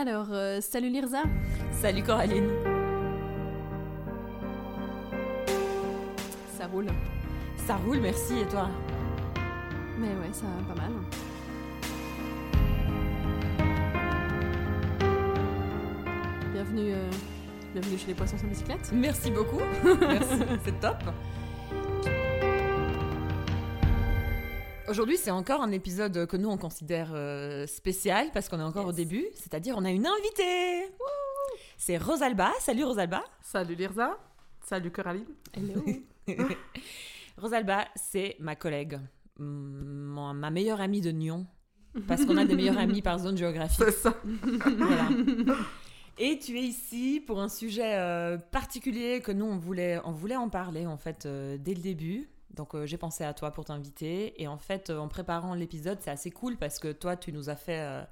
Alors, euh, salut Lirza. Salut Coraline. Ça roule. Ça roule, merci, et toi? Mais ouais, ça va pas mal. Bienvenue, euh, bienvenue chez les poissons sans bicyclette. Merci beaucoup. Merci, c'est top. Aujourd'hui, c'est encore un épisode que nous on considère euh, spécial parce qu'on est encore au début, c'est-à-dire on a une invitée. C'est Rosalba. Salut Rosalba. Salut Lirza. Salut Coraline. Hello. Rosalba, c'est ma collègue, ma meilleure amie de Nyon, parce qu'on a des meilleurs amis par zone géographique. C'est ça. Voilà. Et tu es ici pour un sujet euh, particulier que nous, on voulait, on voulait en parler en fait euh, dès le début. Donc euh, j'ai pensé à toi pour t'inviter. Et en fait, euh, en préparant l'épisode, c'est assez cool parce que toi, tu nous as fait... euh,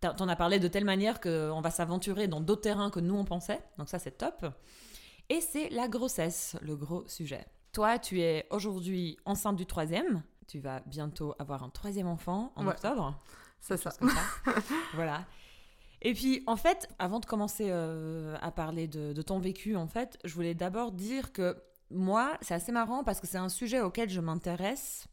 T'en as parlé de telle manière qu'on va s'aventurer dans d'autres terrains que nous, on pensait. Donc ça, c'est top. Et c'est la grossesse, le gros sujet. Toi, tu es aujourd'hui enceinte du troisième. Tu vas bientôt avoir un troisième enfant en Ouais. octobre C'est ça. comme ça. voilà. Et puis, en fait, avant de commencer à parler de, de ton vécu, en fait, je voulais d'abord dire que moi, c'est assez marrant parce que c'est un sujet auquel je m'intéresse,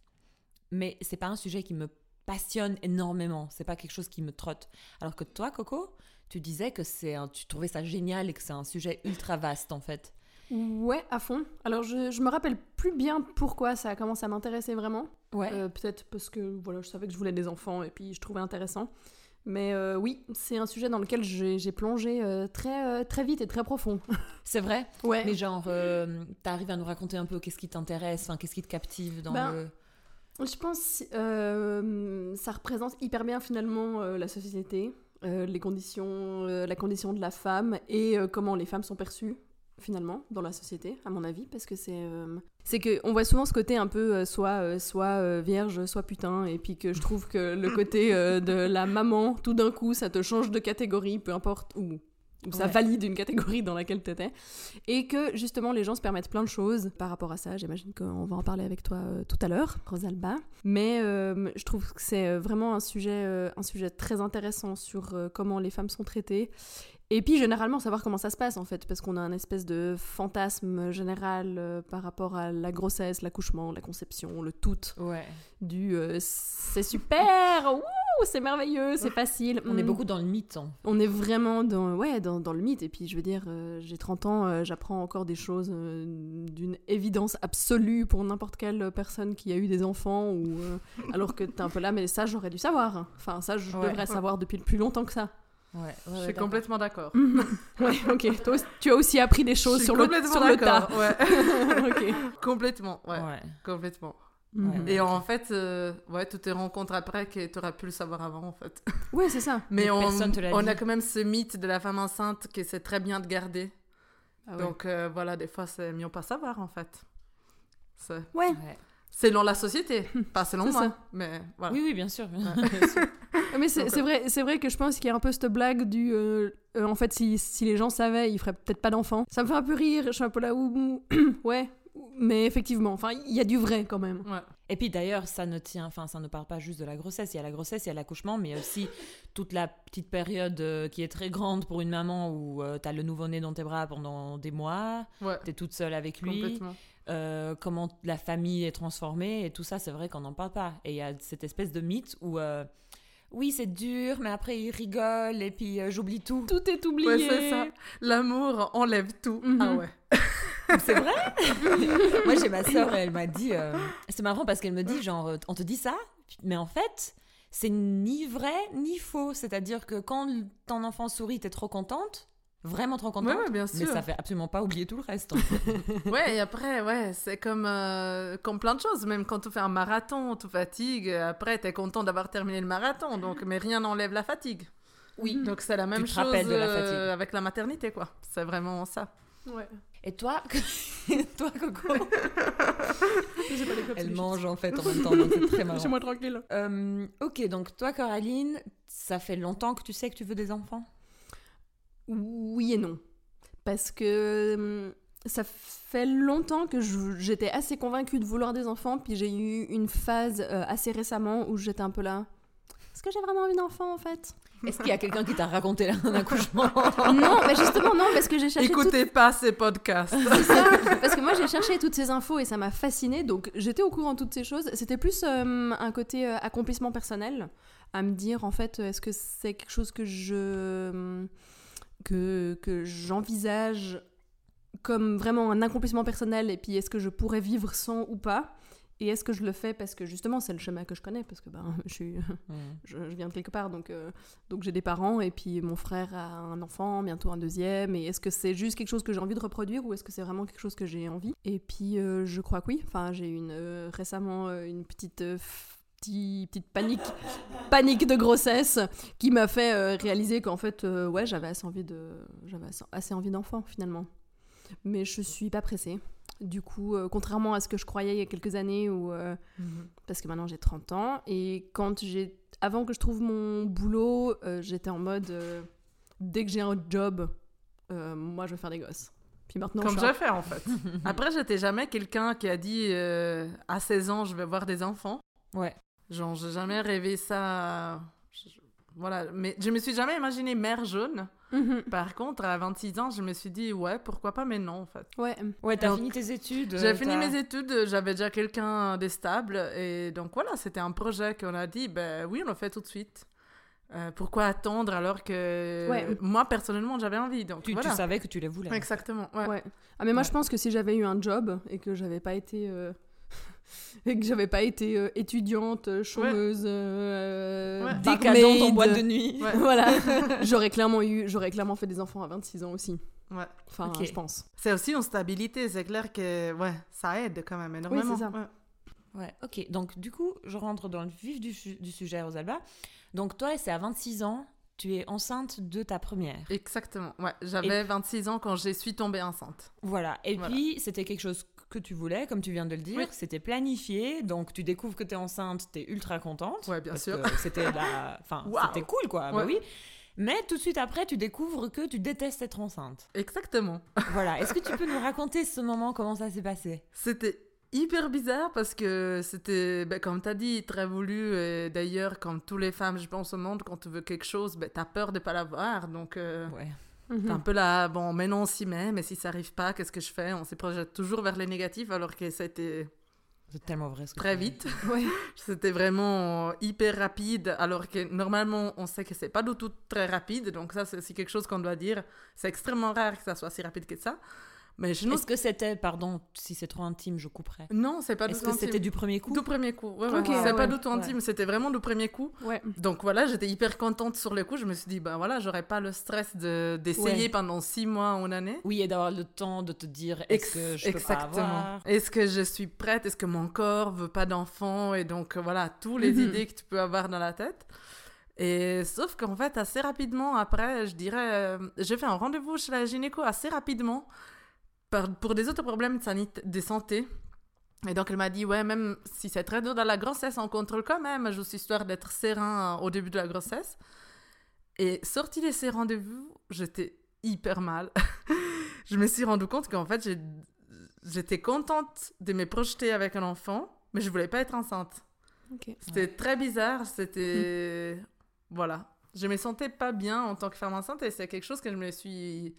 mais c'est pas un sujet qui me passionne énormément. C'est pas quelque chose qui me trotte. Alors que toi, Coco, tu disais que c'est un- tu trouvais ça génial et que c'est un sujet ultra vaste, en fait. ouais, à fond. Alors, je, je me rappelle plus bien pourquoi ça a commencé à m'intéresser vraiment. Ouais. Euh, Peut-être parce que voilà, je savais que je voulais des enfants et puis je trouvais intéressant. Mais euh, oui, c'est un sujet dans lequel j'ai plongé euh, très, euh, très vite et très profond. c'est vrai? Ouais. Mais genre, t'arrives à nous raconter un peu qu'est-ce qui t'intéresse, enfin, qu'est-ce qui te captive dans Ben, le. Je pense euh, ça représente hyper bien finalement la société, les conditions, la condition de la femme et comment les femmes sont perçues finalement dans la société, à mon avis, parce que c'est euh, c'est que on voit souvent ce côté un peu euh, soit euh, soit vierge, soit putain, et puis que je trouve que le côté de la maman, tout d'un coup, ça te change de catégorie, peu importe où. Où ça Ouais. valide une catégorie dans laquelle tu étais. Et que justement, les gens se permettent plein de choses par rapport à ça. J'imagine qu'on va en parler avec toi euh, tout à l'heure, Rosalba. Mais euh, je trouve que c'est euh, vraiment un sujet, euh, un sujet très intéressant sur comment les femmes sont traitées. Et puis généralement savoir comment ça se passe en fait, parce qu'on a un espèce de fantasme général par rapport à la grossesse, l'accouchement, la conception, le tout Ouais. du c'est super, c'est merveilleux, c'est facile. On est Mm. beaucoup dans le mythe. hein. On est vraiment dans, ouais, dans, dans le mythe. Et puis, je veux dire, euh, j'ai 30 ans, euh, j'apprends encore des choses euh, d'une évidence absolue pour n'importe quelle personne qui a eu des enfants. Ou, euh, alors que t'es un peu là, mais ça, j'aurais dû savoir. Enfin, ça, je Ouais. devrais savoir depuis le plus longtemps que ça. Ouais, ouais, Je suis complètement d'accord. ouais, ok. Toi, tu as aussi appris des choses sur le, sur le tas. Ouais. complètement. Ouais. Ouais. Complètement. Mhm. Et en fait, euh, ouais, toutes tes rencontres après que tu aurais pu le savoir avant, en fait. Ouais, c'est ça. Mais Mais on, on a quand même ce mythe de la femme enceinte que c'est très bien de garder. Ah ouais. Donc euh, voilà, des fois, c'est mieux pas savoir, en fait. C'est ouais. Ouais. selon la société, pas selon C'est moi. ça. Mais voilà. Oui, oui, bien sûr. Mais c'est Donc, c'est vrai, c'est vrai que je pense qu'il y a un peu cette blague du. euh, euh, en fait, si, si les gens savaient, ils feraient peut-être pas d'enfants. Ça me fait un peu rire. Je suis un peu là où. ouais. Mais effectivement, enfin, il y a du vrai quand même. Ouais. Et puis d'ailleurs, ça ne tient, enfin, ça ne parle pas juste de la grossesse. Il y a la grossesse, il y a l'accouchement, mais il y a aussi toute la petite période euh, qui est très grande pour une maman où tu as le nouveau-né dans tes bras pendant des mois, Ouais. tu es toute seule avec lui, euh, comment la famille est transformée et tout ça, c'est vrai qu'on n'en parle pas. Et il y a cette espèce de mythe où euh, oui, c'est dur, mais après il rigole et puis euh, j'oublie tout. Tout est oublié. Ouais, c'est ça. L'amour enlève tout. Mhm. Ah ouais. C'est vrai Moi, j'ai ma soeur, elle m'a dit. euh, C'est marrant parce qu'elle me dit genre, euh, on te dit ça, mais en fait, c'est ni vrai ni faux. C'est-à-dire que quand ton enfant sourit, t'es trop contente, vraiment trop contente. Ouais, ouais, bien mais sûr. ça fait absolument pas oublier tout le reste. en fait. Ouais, et après, ouais, c'est comme, euh, comme plein de choses. Même quand tu fais un marathon, tu fatigues. Après, tu es content d'avoir terminé le marathon. Donc, mais rien n'enlève la fatigue. oui. Donc, c'est la même chose de la euh, avec la maternité, quoi. C'est vraiment ça. Ouais. Et toi, toi Coco, J'ai pas elle mange en fait en même temps, donc c'est très marrant. Laissez-moi tranquille. Euh, ok, donc toi, Coraline, ça fait longtemps que tu sais que tu veux des enfants? Oui et non. Parce que hum, ça fait longtemps que j'étais assez convaincue de vouloir des enfants, puis j'ai eu une phase euh, assez récemment où j'étais un peu là. Est-ce que j'ai vraiment envie d'enfant en fait? Est-ce qu'il y a quelqu'un qui t'a raconté un accouchement Non, mais justement, non, parce que j'ai cherché. Écoutez pas ces podcasts. C'est ça, parce que moi j'ai cherché toutes ces infos et ça m'a fasciné, donc j'étais au courant de toutes ces choses. C'était plus euh, un côté euh, accomplissement personnel, à me dire en fait, est-ce que c'est quelque chose que je que, que j'envisage comme vraiment un accomplissement personnel et puis est-ce que je pourrais vivre sans ou pas? Et est-ce que je le fais parce que justement c'est le chemin que je connais parce que ben je suis je, je viens de quelque part donc euh, donc j'ai des parents et puis mon frère a un enfant bientôt un deuxième et est-ce que c'est juste quelque chose que j'ai envie de reproduire ou est-ce que c'est vraiment quelque chose que j'ai envie? Et puis euh, je crois que oui. Enfin j'ai eu une euh, récemment une petite petit- petite panique panique de grossesse qui m'a fait euh, réaliser qu'en fait euh, ouais j'avais assez envie de j'avais assez envie d'enfant finalement. Mais je suis pas pressée du coup euh, contrairement à ce que je croyais il y a quelques années où euh, parce que maintenant j'ai 30 ans et quand j'ai avant que je trouve mon boulot euh, j'étais en mode euh, dès que j'ai un job euh, moi je veux faire des gosses puis maintenant Comme je j'ai fait en fait. Après, j'étais jamais quelqu'un qui a dit euh, à 16 ans, je vais voir des enfants. Ouais. Genre, j'ai jamais rêvé ça. Voilà, mais je me suis jamais imaginé mère jeune. Mhm. Par contre, à 26 ans, je me suis dit, ouais, pourquoi pas, mais non, en fait. ouais Ouais, t'as Donc, fini tes études. J'ai euh, fini t'as- mes études, j'avais déjà quelqu'un de stable, et donc voilà, c'était un projet qu'on a dit, ben oui, on le fait tout de suite. Euh, pourquoi attendre alors que Ouais. moi, personnellement, j'avais envie, donc Tu, tu savais que tu les voulais. Exactement, ouais. Ouais. Ah mais moi Ouais. je pense que si j'avais eu un job et que j'avais pas été euh, et que j'avais pas été euh, étudiante, euh, chômeuse, euh, Ouais. Décadente en boîte de nuit. Ouais. voilà, j'aurais clairement eu, j'aurais clairement fait des enfants à 26 ans aussi. Ouais. Enfin, je pense. C'est aussi une stabilité, c'est clair que ouais, ça aide quand même énormément. c'est ça. Ouais. Ouais, ok. Donc, du coup, je rentre dans le vif du, du sujet, Rosalba. Donc, toi, c'est à 26 ans, tu es enceinte de ta première. Exactement. Ouais, j'avais 26 ans quand je suis tombée enceinte. Voilà. Et Voilà. puis, c'était quelque chose que tu voulais, comme tu viens de le dire. Oui. C'était planifié. Donc, tu découvres que tu es enceinte, tu es ultra contente. Ouais, bien parce sûr. C'était la... enfin, c'était cool, quoi. Bah oui. Mais tout de suite après, tu découvres que tu détestes être enceinte. Exactement. Voilà. Est-ce que tu peux nous raconter ce moment, comment ça s'est passé? C'était hyper bizarre parce que c'était, ben, comme tu as dit, très voulu. Et d'ailleurs, comme toutes les femmes, je pense, au monde, quand tu veux quelque chose, ben, tu as peur de pas l'avoir. Donc, euh, Ouais. Un peu là, bon, mais non, on s'y met, mais si ça arrive pas, qu'est-ce que je fais? On se projette toujours vers les négatifs alors que c'était C'est tellement vrai ce que très vite. Ouais. C'était vraiment hyper rapide, alors que normalement, on sait que c'est pas du tout très rapide. Donc ça, c'est aussi quelque chose qu'on doit dire. C'est extrêmement rare que ça soit si rapide que ça. Mais nous, Est-ce que c'était, pardon, si c'est trop intime, je couperai. non, c'est pas du Est-ce que intime. c'était du premier coup Du premier coup. Ouais, c'est ah pas ouais. du tout intime, c'était vraiment du premier coup. Donc voilà, j'étais hyper contente sur le coup. Je me suis dit, ben voilà, j'aurais pas le stress de- d'essayer pendant six mois ou une année. Oui, et d'avoir le temps de te dire Ex- est-ce que je peux pas avoir Est-ce que je suis prête? Est-ce que mon corps veut pas d'enfant? Et donc euh, voilà, toutes les Mhm. idées que tu peux avoir dans la tête. Et sauf qu'en fait, assez rapidement après, je dirais, euh, j'ai fait un rendez-vous chez la gynéco assez rapidement pour des autres problèmes de, santé. Et donc elle m'a dit, ouais, même si c'est très dur dans la grossesse, on contrôle quand même, juste histoire d'être serein euh, au début de la grossesse. Et sorti de ces rendez-vous, j'étais hyper mal. je me suis rendu compte qu'en fait, j'étais contente de me projeter avec un enfant, mais je voulais pas être enceinte. C'était très bizarre, c'était... Voilà. Je me sentais pas bien en tant que femme enceinte et c'est quelque chose que je me suis...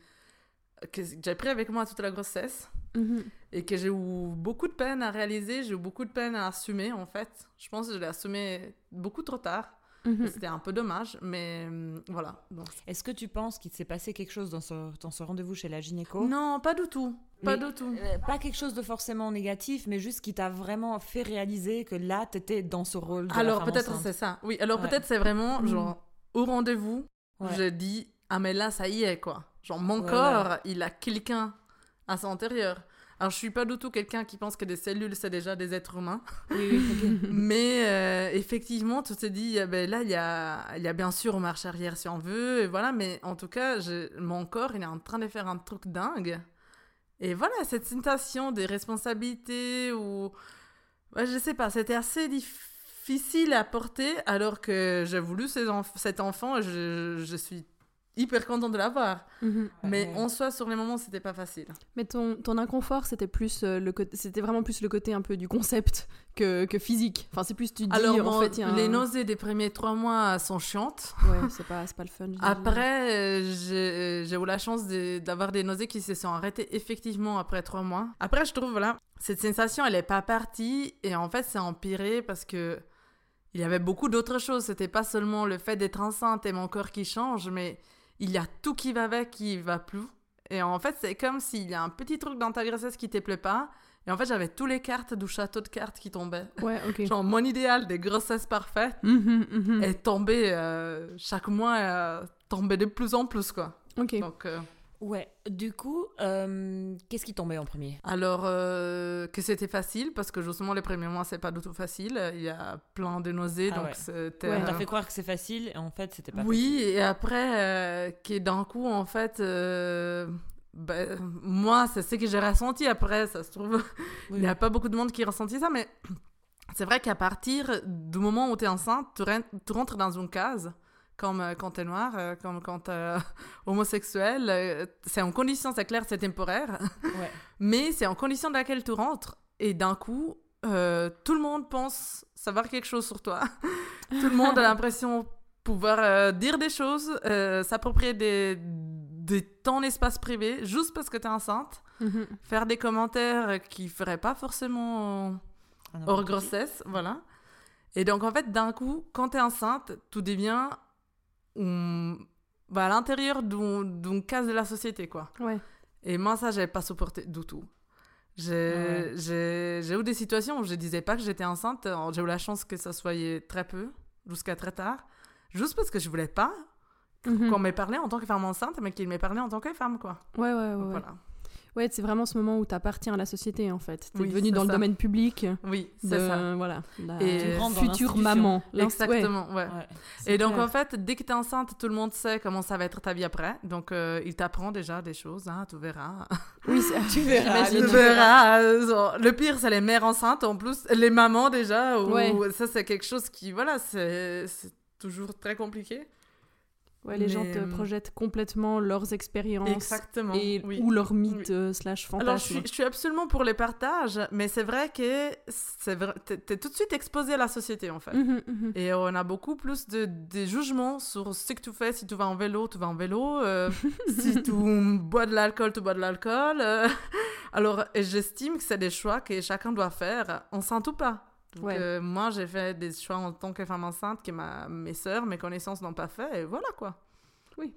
que j'ai pris avec moi toute la grossesse Mhm. et que j'ai eu beaucoup de peine à réaliser, j'ai eu beaucoup de peine à assumer en fait. Je pense que je l'ai assumé beaucoup trop tard. Mhm. C'était un peu dommage, mais hum, voilà. Donc, Est-ce que tu penses qu'il s'est passé quelque chose dans ce, dans ce rendez-vous chez la gynéco? Non, pas du tout. Pas Mais- du tout. Euh, Pas quelque chose de forcément négatif, mais juste qui t'a vraiment fait réaliser que là, t'étais dans ce rôle de la Alors femme peut-être enceinte. c'est ça. Oui, alors Ouais. peut-être c'est vraiment Mhm. genre au rendez-vous, Ouais. je dis ah mais là ça y est quoi. Genre mon corps, il a quelqu'un à son intérieur. Alors je suis pas du tout quelqu'un qui pense que des cellules c'est déjà des êtres humains, Oui, oui, ok. mais euh, effectivement tu te dis ah ben là il y a y a bien sûr marche arrière si on veut et voilà mais en tout cas je- mon corps il est en train de faire un truc dingue. Et voilà cette sensation des responsabilités ou Ouais, je sais pas, c'était assez difficile à porter alors que j'ai voulu ces enf- cet enfant et je, je suis hyper contente de l'avoir. Mhm. Mais Ouais. en soi, sur les moments, c'était pas facile. Mais ton, ton inconfort, c'était plus euh, le c'était vraiment plus le côté un peu du concept que, que physique. Enfin, c'est plus tu dis Alors, en bon, fait, il y a les un- nausées des premiers trois mois sont chiantes. Ouais, c'est pas, c'est pas le fun. Après, euh, j'ai j'ai eu la chance de- d'avoir des nausées qui se sont arrêtées effectivement après trois mois. Après, je trouve, voilà, cette sensation, elle est pas partie. Et en fait, c'est empiré parce que il y avait beaucoup d'autres choses. C'était pas seulement le fait d'être enceinte et mon corps qui change, mais il y a tout qui va avec qui va plus. Et en fait, c'est comme s'il y a un petit truc dans ta grossesse qui te plaît pas. Et en fait, j'avais tous les cartes du château de cartes qui tombaient. Ouais, ok. Genre, mon idéal des grossesses parfaites Mhm, mhm. est tombé euh, chaque mois, euh, tombé de plus en plus, quoi. Ok. Donc, euh, Ouais, du coup, euh, qu'est-ce qui tombait en premier? Alors euh, que c'était facile, parce que justement, les premiers mois, c'est pas du tout facile. Il y a plein de nausées, Ah donc ouais. c'était. Ouais, On t'a fait croire que c'est facile et en fait, c'était pas Oui, et après, euh, que d'un coup, en fait, euh, ben, moi, c'est ce que j'ai ressenti après, ça se trouve. facile. Il n'y a pas beaucoup de monde qui ressentit ça, mais c'est vrai qu'à partir du moment où tu es enceinte, tu rentres dans une case, comme euh, quand tu es noir, euh, comme quand tu es homosexuel. euh, c'est en condition, c'est clair, c'est temporaire, Ouais. mais c'est en condition dans laquelle tu rentres. Et d'un coup, euh, tout le monde pense savoir quelque chose sur toi. tout le monde a l'impression pouvoir euh, dire des choses, euh, s'approprier des, des ton espace privé, juste parce que tu es enceinte Mhm. faire des commentaires qui feraient pas forcément hors grossesse, voilà. Et donc en fait, d'un coup, quand tu es enceinte, tout devient hum, bah, à l'intérieur d'une case de la société, quoi. Ouais. Et moi, ça, j'avais pas supporté du tout. J'ai Ouais. j'ai- j'ai eu des situations où je disais pas que j'étais enceinte. J'ai eu la chance que ça soit très peu, jusqu'à très tard, juste parce que je voulais pas Mhm. qu'on m'ait parlé en tant que femme enceinte, mais qu'il m'ait parlé en tant que femme, quoi. Ouais, ouais, ouais. Donc, ouais. Voilà. Ouais, c'est vraiment ce moment où t'appartiens à la société en fait. T'es Oui, devenu c'est dans le domaine public Oui, de c'est ça. voilà, la Et- Tu future maman. Exactement, ouais. Et donc, clair. en fait, dès que tu es enceinte, tout le monde sait comment ça va être ta vie après. Donc, euh, il t'apprend déjà des choses, hein, tu verras. Oui, Tu verras, tu verras. le pire, c'est les mères enceintes, en plus, les mamans déjà. Ou... Ouais. Ça, c'est quelque chose qui, voilà, c'est toujours très compliqué. Ouais, les gens te euh, projettent complètement leurs expériences et oui. ou leurs mythes Oui. euh, slash Alors, je fantasmes. suis, je suis absolument pour les partages, mais c'est vrai que t'es, tout de suite exposé à la société, en fait. Mhm, mhm. Et on a beaucoup plus de, de jugements sur ce que tu fais. Si tu vas en vélo, tu vas en vélo. euh, si tu bois de l'alcool, tu bois de l'alcool. euh. Alors, j'estime que c'est des choix que chacun doit faire, enceinte ou pas. Donc, Ouais. euh, moi, j'ai fait des choix en tant que femme enceinte que ma, mes sœurs, mes connaissances n'ont pas fait. Et voilà, quoi. Oui,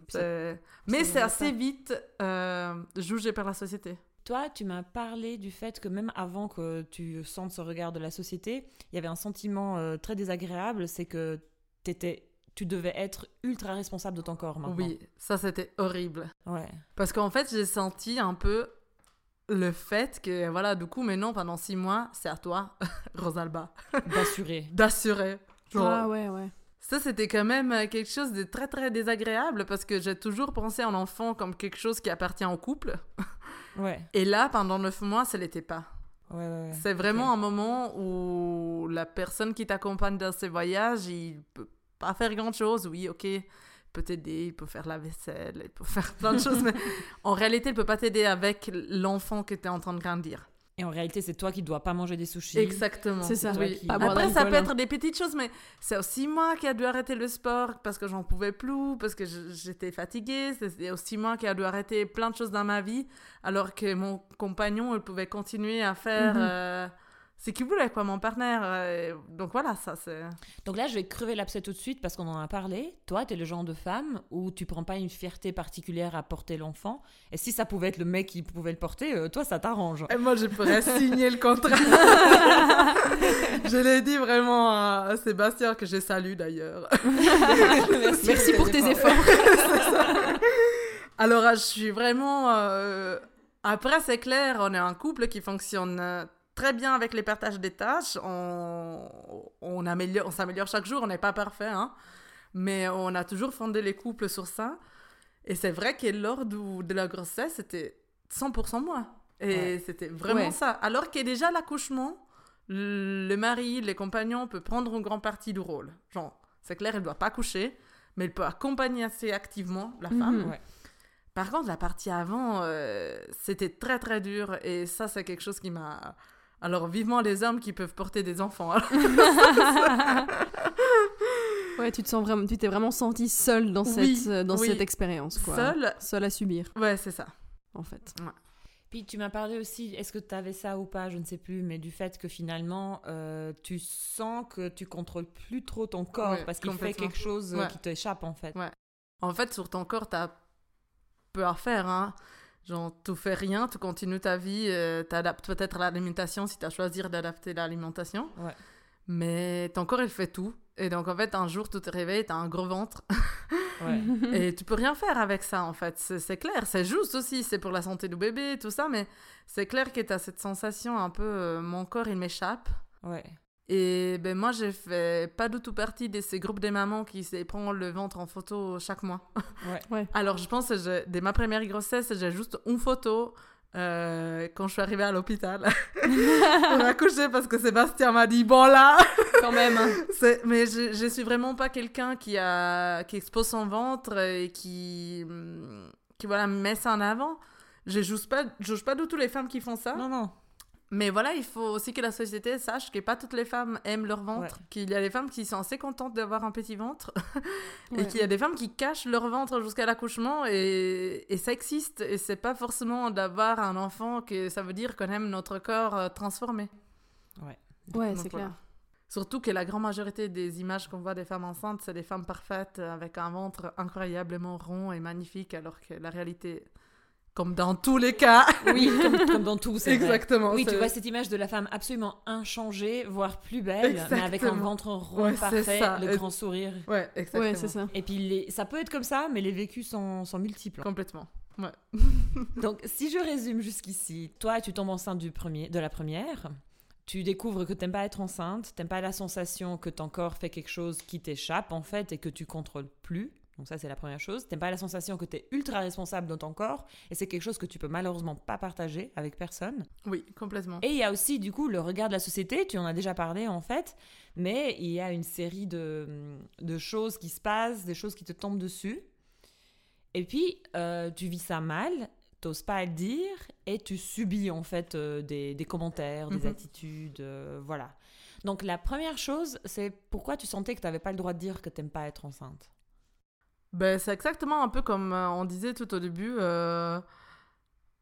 Mais c'est assez vite euh, jugé par la société. Toi, tu m'as parlé du fait que même avant que tu sentes ce regard de la société, il y avait un sentiment euh, très désagréable, c'est que t'étais, tu devais être ultra responsable de ton corps maintenant. Oui, ça, c'était horrible. Ouais. Parce qu'en fait, j'ai senti un peu le fait que, voilà, du coup, mais non, pendant six mois, c'est à toi, Rosalba, D'assurer. d'assurer. Genre, Ah ouais, ouais. Ça, c'était quand même euh, quelque chose de très, très désagréable parce que j'ai toujours pensé en enfant comme quelque chose qui appartient au couple. Ouais. Et là, pendant neuf mois, ça l'était pas. Ouais, ouais, ouais. C'est vraiment un moment où la personne qui t'accompagne dans ces voyages, il peut pas faire grand-chose. Oui, ok, peut t'aider, il peut faire la vaisselle, il peut faire plein de choses, mais en réalité, il peut pas t'aider avec l'enfant que tu es en train de grandir. Et en réalité, c'est toi qui dois pas manger des sushis. Exactement. C'est ça. Oui. Qui- Après, ça peut hein. être des petites choses, mais c'est aussi moi qui a dû arrêter le sport parce que j'en pouvais plus, parce que j'étais fatiguée. C'est aussi moi qui a dû arrêter plein de choses dans ma vie, alors que mon compagnon, il pouvait continuer à faire Mhm. euh, ce qu'il voulait, quoi, mon partenaire. euh, donc voilà, ça c'est. Donc là, je vais crever l'abcès tout de suite parce qu'on en a parlé. Toi, tu es le genre de femme où tu prends pas une fierté particulière à porter l'enfant. Et si ça pouvait être le mec qui pouvait le porter, euh, toi, ça t'arrange. Et moi, je pourrais signer le contrat. je l'ai dit vraiment à Sébastien, que je salue d'ailleurs. Merci pour tes efforts. Alors, je suis vraiment. euh, Après, c'est clair, on est un couple qui fonctionne euh, très bien avec les partages des tâches. On, on, améliore... on s'améliore chaque jour, on n'est pas parfait, hein. Mais on a toujours fondé les couples sur ça. Et c'est vrai que lors du- de la grossesse, c'était 100% moi. Et Ouais. c'était vraiment Ouais. ça. Alors que déjà, l'accouchement, le mari, les compagnons peuvent prendre une grande partie du rôle. Genre, c'est clair, il ne doit pas coucher. mais elle peut accompagner assez activement la Mhm. femme. Ouais. Par contre, la partie avant, euh, c'était très très dur et ça, c'est quelque chose qui m'a. Alors, vivement les hommes qui peuvent porter des enfants. Ouais, tu te sens vraiment, tu t'es vraiment senti seule dans Oui, cette, euh, dans oui. cette expérience, quoi. Seule, Seule à subir, ouais, c'est ça. en fait. Puis tu m'as parlé aussi, est-ce que tu avais ça ou pas, je ne sais plus, mais du fait que finalement, euh, tu sens que tu contrôles plus trop ton corps Ouais, parce qu'il fait quelque chose euh, Ouais. qui t'échappe en fait. Ouais. En fait, sur ton corps, t'as peu à faire. Hein. Genre, tu fais rien, tu continues ta vie, euh, t'adaptes peut-être l'alimentation si tu as choisi d'adapter l'alimentation. Ouais. Mais ton corps, il fait tout. Et donc, en fait, un jour, tu te réveilles, tu as un gros ventre. Ouais. et tu peux rien faire avec ça, en fait. C'est c'est clair, c'est juste aussi, c'est pour la santé du bébé, tout ça. Mais c'est clair que tu as cette sensation un peu, euh, mon corps, il m'échappe. ouais. Et ben moi, j'ai fait pas du tout partie de ces groupes des mamans qui se prennent le ventre en photo chaque mois. Ouais. Alors, je pense que dès ma première grossesse, j'ai juste une photo euh, quand je suis arrivée à l'hôpital pour accoucher parce que Sébastien m'a dit Bon, là Quand même. hein. Mais je, je suis vraiment pas quelqu'un qui, a... qui expose son ventre et qui, hum, qui voilà, met ça en avant. Je juge pas, je juge pas du tout les femmes qui font ça. Non, non. Mais voilà, il faut aussi que la société sache que pas toutes les femmes aiment leur ventre, Ouais. qu'il y a des femmes qui sont assez contentes d'avoir un petit ventre, et Ouais. qu'il y a des femmes qui cachent leur ventre jusqu'à l'accouchement, et, et ça existe, et c'est pas forcément d'avoir un enfant que ça veut dire qu'on aime notre corps euh, transformé. Ouais, c'est voilà. clair. Surtout que la grande majorité des images qu'on voit des femmes enceintes, c'est des femmes parfaites avec un ventre incroyablement rond et magnifique, alors que la réalité, comme dans tous les cas, Oui, comme, comme dans tout, c'est vrai. exactement. Oui, tu vois cette image de la femme absolument inchangée, voire plus belle, mais avec un ventre rond Ouais, parfait, ça. le Et- grand sourire. Ouais, exactement. Ouais, c'est ça. Et puis les... ça peut être comme ça, mais les vécus sont, sont multiples. Complètement. Donc, si je résume jusqu'ici, toi, tu tombes enceinte du premier, de la première. Tu découvres que t'aimes pas être enceinte, t'aimes pas la sensation que ton corps fait quelque chose qui t'échappe en fait et que tu contrôles plus. Donc ça c'est la première chose. T'aimes pas la sensation que t'es ultra responsable dans ton corps et c'est quelque chose que tu peux malheureusement pas partager avec personne. Oui, complètement. Et il y a aussi du coup le regard de la société, tu en as déjà parlé en fait, mais il y a une série de, de choses qui se passent, des choses qui te tombent dessus. Et puis euh, tu vis ça mal, t'oses pas le dire, et tu subis en fait euh, des, des commentaires, des Mhm. attitudes, euh, voilà. Donc la première chose, c'est pourquoi tu sentais que tu n'avais pas le droit de dire que t'aimes pas être enceinte? Ben, c'est exactement un peu comme euh, on disait tout au début. euh,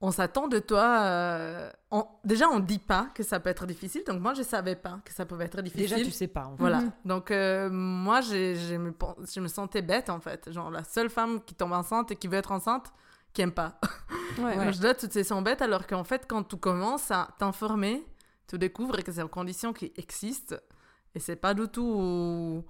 on s'attend de toi. euh, on- déjà, on dit pas que ça peut être difficile. Donc, moi, je savais pas que ça pouvait être difficile. Déjà tu sais pas. En fait. Voilà. Mhm. Donc, euh, moi, j'ai- je me, je me sentais bête, en fait. Genre, la seule femme qui tombe enceinte et qui veut être enceinte, qui aime pas. Ouais, Ouais. Je dois toutes ces sons bêtes, alors qu'en fait, quand tu commences à t'informer, tu découvres que c'est une condition qui existe. Et c'est pas du tout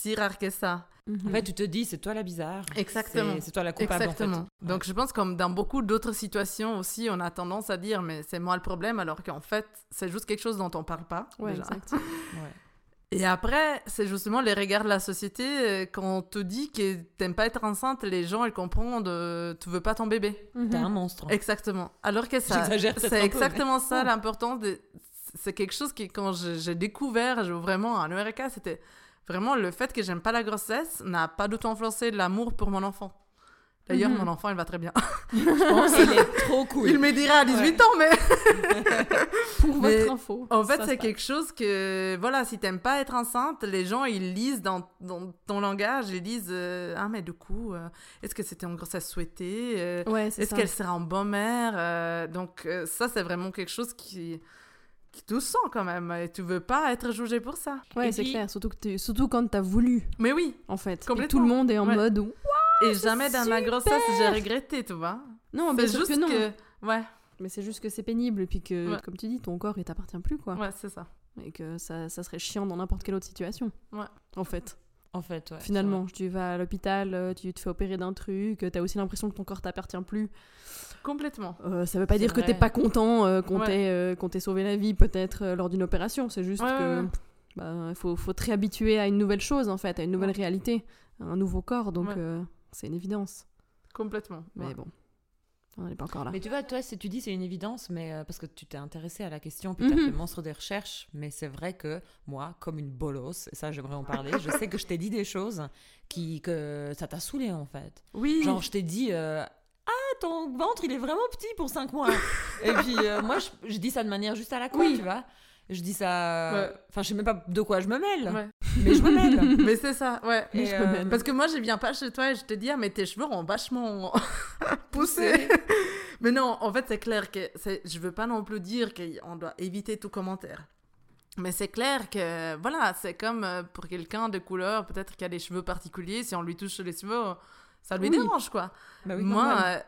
si rare que ça. Mhm. En fait, tu te dis, c'est toi la bizarre. Exactement. C'est- toi la coupable Exactement. en fait. Donc je pense comme dans beaucoup d'autres situations aussi, on a tendance à dire mais c'est moi le problème alors qu'en fait c'est juste quelque chose dont on parle pas. Ouais, déjà. Ouais. Et après c'est justement les regards de la société euh, quand on te dit que t'aimes pas être enceinte, les gens ils comprennent euh, tu veux pas ton bébé. T'es un Mhm. monstre. Exactement. Alors que ça un c'est peu, exactement ça Oh. l'importance de c'est quelque chose qui quand j'ai découvert je- vraiment en America c'était vraiment le fait que j'aime pas la grossesse n'a pas du tout influencé l'amour pour mon enfant. D'ailleurs Mhm. mon enfant il va très bien. Il est trop cool. Il me dira à 18 ans, mais Pour Mais votre info. en fait, c'est quelque chose que, voilà, si t'aimes pas être enceinte, les gens, ils lisent dans, dans ton langage, ils disent euh, Ah, mais du coup, euh, est-ce que c'était une grossesse souhaitée? Euh. Ouais, Est-ce qu'elle sera en bonne mère Donc, ça, c'est vraiment quelque chose qui, qui te sent quand même. Et tu veux pas être jugé pour ça. Ouais, c'est puis- clair. Surtout, que Surtout quand t'as voulu, Mais oui, en fait. Et tout le monde est en Ouais. mode. Et jamais dans ma grossesse, j'ai regretté, tu vois. Non, bien C'est juste que non. que. Ouais, Mais c'est juste que c'est pénible. Et puis que, Ouais. comme tu dis, ton corps, il t'appartient plus, quoi. ouais, c'est ça. Et que ça, ça serait chiant dans n'importe quelle autre situation. Ouais. En fait. En fait, ouais. Finalement, tu vas à l'hôpital, euh, tu te fais opérer d'un truc, euh, t'as aussi l'impression que ton corps t'appartient plus. Complètement. Euh, ça veut pas dire que t'es vrai. pas content euh, qu'on Ouais. t'ait euh, sauvé la vie peut-être lors d'une opération. C'est juste Ouais, que bah, faut, faut te réhabituer à une nouvelle chose en fait, à une nouvelle réalité, à un nouveau corps. Donc c'est une évidence. Complètement. Mais bon. On n'est pas encore là. Mais tu vois, toi, tu dis c'est une évidence, mais euh, parce que tu t'es intéressé à la question, puis tu as Mhm. fait monstre des recherches, mais c'est vrai que moi, comme une bolos, et ça j'aimerais en parler, je sais que je t'ai dit des choses qui que ça t'a saoulé en fait. Oui. Genre, je t'ai dit, euh, ah, ton ventre, il est vraiment petit pour 5 mois. Et puis, euh, moi, je, je dis ça de manière juste à la con, Oui. tu vois. Je dis ça. Ouais. Enfin, je sais même pas de quoi je me mêle, Ouais. mais je me mêle. Mais c'est ça, ouais. Et, je me euh, mêle. Parce que moi, je viens pas chez toi et je te dis, ah, mais tes cheveux ont vachement poussé. mais non, en fait, c'est clair que je veux pas non plus dire qu'on doit éviter tout commentaire. Mais c'est clair que, voilà, c'est comme euh, pour quelqu'un de couleur, peut-être qui a des cheveux particuliers, si on lui touche les cheveux, ça lui Oui. dérange, quoi. Bah oui, moi, euh,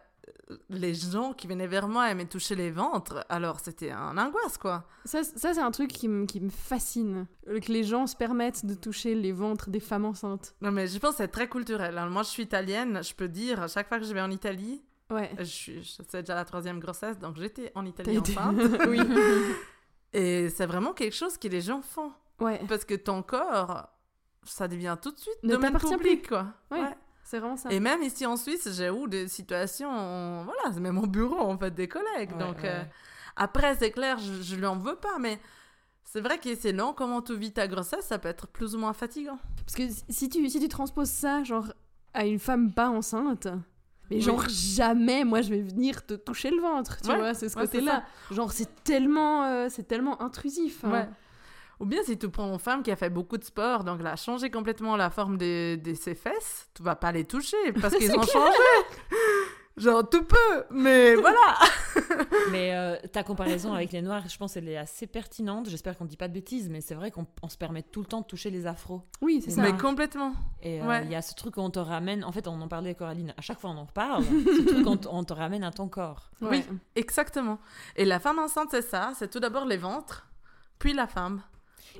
les gens qui venaient vers moi et me touchaient les ventres, alors c'était un angoisse, quoi. Ça, ça c'est un truc qui, me- qui fascine. euh, Que les gens se permettent de toucher les ventres des femmes enceintes. Non, mais je pense que c'est très culturel. hein. Moi, je suis italienne, je peux dire, à chaque fois que je vais en Italie, Ouais. Je suis, je- c'est déjà la troisième grossesse, donc j'étais en Italie enceinte. oui. Et c'est vraiment quelque chose que les gens font. Ouais. Parce que ton corps, ça devient tout de suite Ne domaine public, quoi. Ouais. C'est vraiment ça. Et même ici en Suisse, j'ai eu des situations, voilà, c'est même au bureau, en fait, des collègues. Ouais, donc, ouais. euh, après, c'est clair, je, je lui en veux pas, mais c'est vrai que c'est long, comment tu vis ta grossesse, ça peut être plus ou moins fatigant. Parce que si tu, si tu transposes ça, genre, à une femme pas enceinte, mais Oui. genre, jamais, moi, je vais venir te toucher le ventre, tu Ouais, vois, c'est ce côté-là. Genre, c'est tellement, euh, c'est tellement intrusif. hein. Ou bien si tu prends une femme qui a fait beaucoup de sport, donc elle a changé complètement la forme de, de ses fesses, tu vas pas les toucher parce qu'ils ont changé. Genre, tu peux, mais voilà. Mais euh, ta comparaison avec les noirs, je pense qu'elle est assez pertinente. J'espère qu'on ne dit pas de bêtises, mais c'est vrai qu'on on se permet tout le temps de toucher les afros. Oui, c'est ça. Mais complètement. Et euh, il Ouais. y a ce truc où on te ramène. En fait, on en parlait avec Coraline. À chaque fois, on en reparle. ce truc on, te- on te ramène à ton corps. Ouais. Oui. Exactement. Et la femme enceinte, c'est ça. C'est tout d'abord les ventres, puis la femme.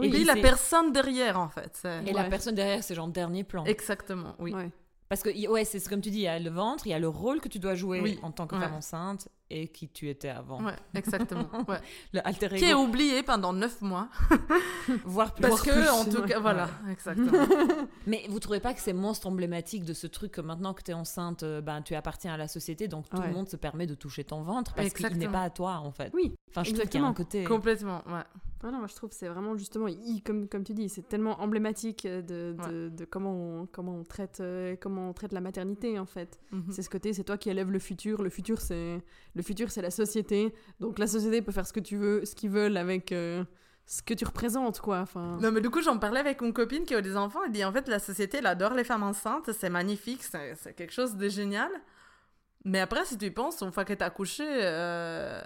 Et Et puis la personne derrière, en fait. Et la personne derrière, c'est genre dernier plan. Exactement, oui. Ouais. Parce que, ouais, c'est comme tu dis, il y a le ventre, il y a le rôle que tu dois jouer Oui. en tant que Ouais. femme enceinte et qui tu étais avant. Ouais, exactement. ouais. Le alter Qui est oublié pendant neuf mois. voire plus. Parce que, plus, en tout ouais. cas, voilà, exactement. Mais vous trouvez pas que c'est monstre emblématique de ce truc que maintenant que tu es enceinte, euh, ben, tu appartiens à la société, donc tout Ouais. le monde se permet de toucher ton ventre parce qu'il n'est Exactement. pas à toi en fait? Oui, Enfin, je trouve qu'il y a un côté. Complètement, ouais. Ah non, moi je trouve que c'est vraiment justement, comme, comme tu dis, c'est tellement emblématique de, de, de comment, on, comment, on traite, euh, comment on traite la maternité en fait. Mhm. C'est ce côté, c'est toi qui élèves le futur. Le futur, c'est le futur, c'est la société. Donc la société peut faire ce que tu veux, ce qu'ils veulent avec euh, ce que tu représentes, quoi. Enfin, Non, mais du coup, j'en parlais avec une copine qui a des enfants. Elle dit en fait, la société, elle adore les femmes enceintes. C'est magnifique, c'est quelque chose de génial. Mais après, si tu y penses, une fois que t'as accouché, euh...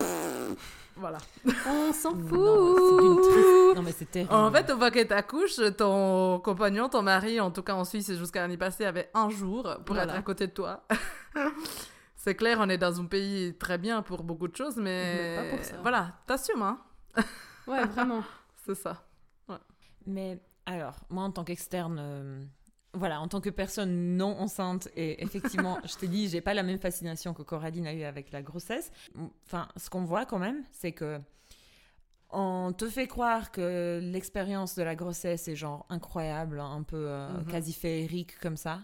voilà. on s'en fout. c'est d'une triste- Non, mais c'est terrible. En fait, une fois que t'accouches, ton compagnon, ton mari, en tout cas en Suisse jusqu'à l'année passée, avait un jour pour Voilà. être à côté de toi. c'est clair, on est dans un pays très bien pour beaucoup de choses, mais, Mais pas pour ça. voilà, t'assumes, hein. Ouais, vraiment. C'est ça. Mais alors, moi en tant qu'externe, euh, voilà, en tant que personne non enceinte, et effectivement, je t'ai dit, j'ai pas la même fascination que Coraline a eu avec la grossesse. Enfin, ce qu'on voit quand même, c'est que on te fait croire que l'expérience de la grossesse est genre incroyable, un peu euh, Mhm. quasi féerique comme ça.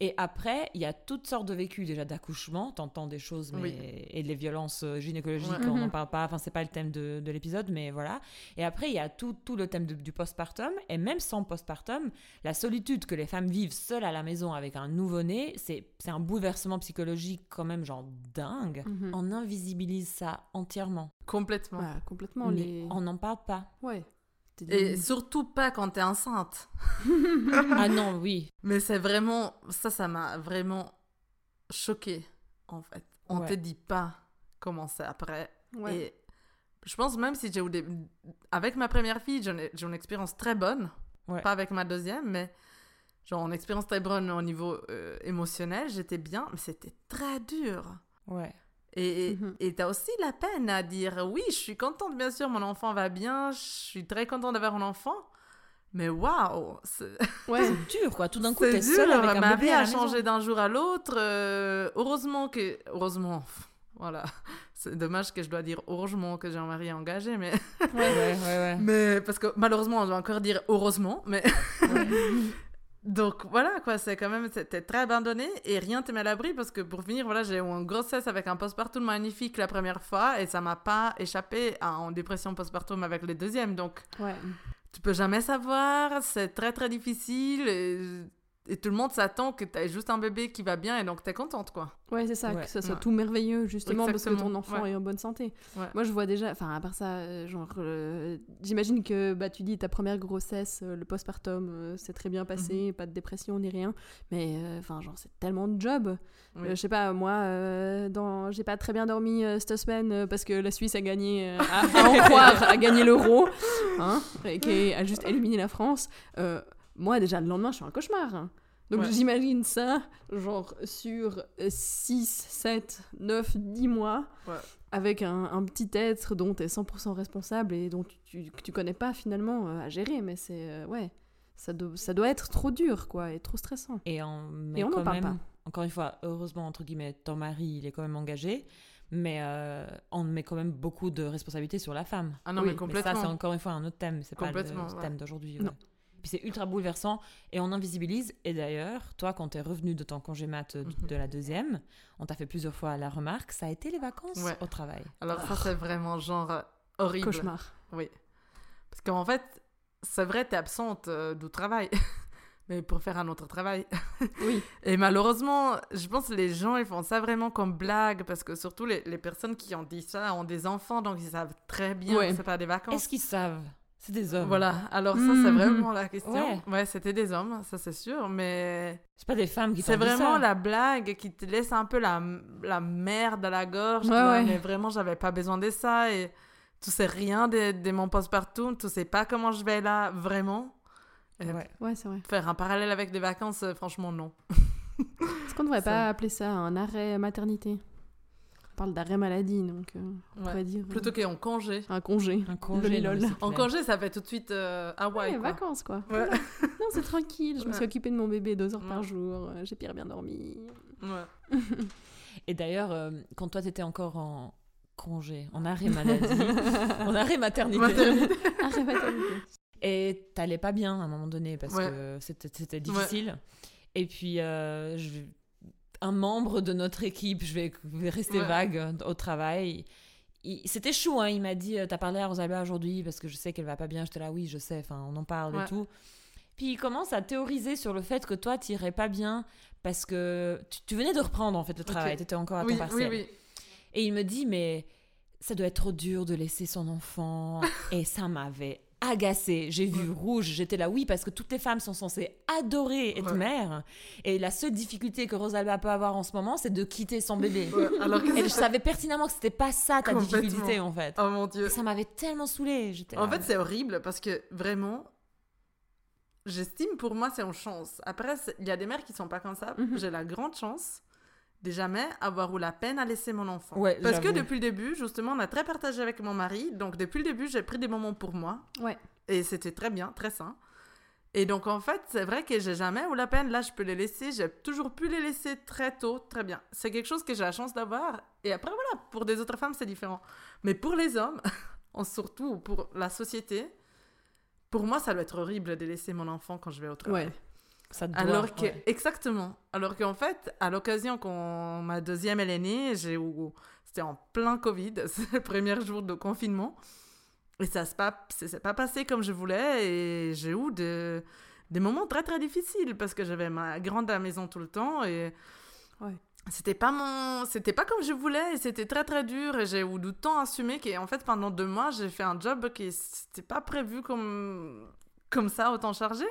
Et après, il y a toutes sortes de vécus déjà d'accouchement, t'entends des choses, mais... Oui. et les violences euh, gynécologiques, Ouais. on n'en Mhm. parle pas, enfin c'est pas le thème de, de l'épisode, mais voilà. Et après, il y a tout, tout le thème de- du postpartum, et même sans postpartum, la solitude que les femmes vivent seules à la maison avec un nouveau-né, c'est c'est un bouleversement psychologique quand même genre dingue. Mhm. On invisibilise ça entièrement, Complètement. Ouais, complètement. mais les... on n'en parle pas. Ouais. Et surtout pas quand t'es enceinte. ah non, oui. Mais c'est vraiment. Ça, ça m'a vraiment choqué, en fait. On Ouais. te dit pas comment c'est après. Ouais. Et je pense même si j'ai eu des... Avec ma première fille, j'ai une, j'ai une expérience très bonne. Ouais. Pas avec ma deuxième, mais genre une expérience très bonne au niveau euh, émotionnel. J'étais bien, mais c'était très dur. Ouais. Et et t'as aussi la peine à dire oui, je suis contente, bien sûr, mon enfant va bien, je suis très contente d'avoir un enfant. Mais waouh, c'est Ouais. Dur quoi, tout d'un coup c'est t'es dur. seule avec un Ma bébé vie a changé d'un jour à l'autre. euh, heureusement que, heureusement, voilà, c'est dommage que je dois dire heureusement que j'ai un mari engagé, mais Ouais, ouais, ouais. ouais. mais parce que malheureusement on doit encore dire heureusement, mais Donc voilà, quoi, c'est quand même, c'était très abandonné et rien te met à l'abri parce que pour finir, voilà, j'ai eu une grossesse avec un postpartum magnifique la première fois et ça m'a pas échappé à en dépression postpartum avec le deuxième. Donc Ouais. tu peux jamais savoir, c'est très très difficile et, et tout le monde s'attend que tu aies juste un bébé qui va bien et donc tu es contente, quoi. Ouais, c'est ça, Ouais. que ça soit Ouais. tout merveilleux, justement, parce que ton enfant ouais. est en bonne santé. Ouais. Moi, je vois déjà, enfin, à part ça, euh, genre, euh, j'imagine que, bah, tu dis, ta première grossesse, euh, le postpartum, euh, c'est très bien passé, pas de dépression ni rien, mais, euh, enfin, genre, c'est tellement de job. Oui. Euh, je sais pas, moi, euh, dans... j'ai pas très bien dormi euh, cette semaine euh, parce que la Suisse a gagné, euh, à, à en croire, a gagné l'euro, hein, et qui a juste éliminé la France. Moi, déjà, le lendemain, je suis un cauchemar. hein. Donc, Ouais. j'imagine ça, genre, sur 6, 7, 9, 10 mois, Ouais. avec un, un petit être dont tu es 100% responsable et dont tu, tu, connais pas finalement euh, à gérer. Mais c'est. euh, ouais. Ça, do- ça doit être trop dur, quoi, et trop stressant. Et on met Et on n'en parle même, pas. encore une fois, heureusement, entre guillemets, ton mari, il est quand même engagé, mais euh, on met quand même beaucoup de responsabilités sur la femme. Ah non, Oui, mais mais Mais complètement. ça, c'est encore une fois un autre thème, c'est pas le Complètement, ouais. thème d'aujourd'hui. Non. Puis c'est ultra bouleversant et on invisibilise. Et d'ailleurs, toi, quand t'es revenu de ton congé mat euh, Mhm. de la deuxième, on t'a fait plusieurs fois la remarque, ça a été les vacances Ouais. au travail. Alors ça, c'est vraiment genre euh, horrible. Cauchemar. Oui. Parce qu'en fait, c'est vrai, t'es absente euh, du travail, mais pour faire un autre travail. Oui. Et malheureusement, je pense que les gens, ils font ça vraiment comme blague, parce que surtout les, les personnes qui ont dit ça ont des enfants, donc ils savent très bien Ouais. que c'est pas des vacances. Est-ce qu'ils savent? C'est des hommes. Voilà, alors ça, c'est Mhm. vraiment la question. Ouais. Ouais, c'était des hommes, ça c'est sûr, mais C'est pas des femmes qui c'est vraiment ça. la blague qui te laisse un peu la, la merde à la gorge. Ouais, ouais. Mais vraiment, j'avais pas besoin de ça et tu sais rien de, de mon postpartum, tu sais pas comment je vais là, vraiment. Et Ouais. Ouais, c'est vrai. Faire un parallèle avec des vacances, euh, franchement, non. Est-ce qu'on devrait Ça- pas appeler ça un arrêt maternité? Parle d'arrêt maladie, donc euh, on Ouais. pourrait dire euh, Plutôt qu'en congé. un congé. Un congé. c'est En congé, ça fait tout de suite euh, Hawaï, Ouais, quoi. vacances, quoi. Ouais. Non, c'est tranquille. Je me suis occupée de mon bébé deux heures par jour. euh, J'ai pire bien dormi. Ouais. Et d'ailleurs, euh, quand toi, t'étais encore en congé, en arrêt maladie, en arrêt maternité, Maternité. Arrêt maternité. et t'allais pas bien à un moment donné parce Ouais. que c'était c'était difficile. Et puis, euh, je- un membre de notre équipe, je vais, rester Ouais. vague euh, au travail. il- C'était chou, hein, il m'a dit euh, T'as parlé à Rosalba aujourd'hui parce que je sais qu'elle va pas bien. J'étais là, oui, je sais, enfin, on en parle Ouais. et tout. Puis il commence à théoriser sur le fait que toi, t'irais pas bien parce que tu, tu venais de reprendre en fait le travail, Ok. t'étais encore à Oui, oui, partiel. oui. Et il me dit, mais ça doit être trop dur de laisser son enfant. et ça m'avait agacée. J'ai vu rouge. J'étais là, oui, parce que toutes les femmes sont censées adorer être Ouais. mère. Et la seule difficulté que Rosalba peut avoir en ce moment, c'est de quitter son bébé. Ouais, alors que Et je savais pertinemment que c'était pas ça ta difficulté, en fait. Oh mon dieu. Ça m'avait tellement saoulée. En fait, c'est horrible parce que vraiment, j'estime pour moi, c'est une chance. Après, il y a des mères qui sont pas comme ça. Mhm. J'ai la grande chance de jamais avoir eu la peine à laisser mon enfant. Ouais, parce que depuis le début, justement, on a très partagé avec mon mari. Donc, depuis le début, j'ai pris des moments pour moi. Ouais. Et c'était très bien, très sain. Et donc, en fait, c'est vrai que j'ai jamais eu la peine. Là, je peux les laisser. J'ai toujours pu les laisser très tôt. Très bien. C'est quelque chose que j'ai la chance d'avoir. Et après, voilà, pour des autres femmes, c'est différent. Mais pour les hommes, en surtout pour la société, pour moi, ça doit être horrible de laisser mon enfant quand je vais au travail. Ouais. Ça doit, Alors que, ouais. exactement. Alors qu'en fait, à l'occasion quand ma deuxième elle est née, j'ai c'était en plein Covid, c'est le premier jour de confinement, et ça s'est pas, pas passé comme je voulais, et j'ai eu de- des moments très très difficiles parce que j'avais ma grande à la maison tout le temps et Ouais. c'était pas mon, c'était pas comme je voulais, et c'était très très dur, et j'ai eu du temps à assumer qu'en fait pendant deux mois j'ai fait un job qui c'était pas prévu comme comme ça autant chargé.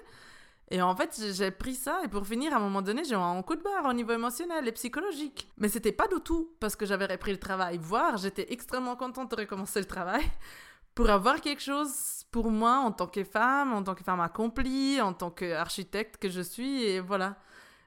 Et en fait, j'ai- pris ça et pour finir, à un moment donné, j'ai eu un coup de barre au niveau émotionnel et psychologique. Mais c'était pas du tout parce que j'avais repris le travail. Voire, j'étais extrêmement contente de recommencer le travail pour avoir quelque chose pour moi en tant que femme, en tant que femme accomplie, en tant qu'architecte que je suis et voilà.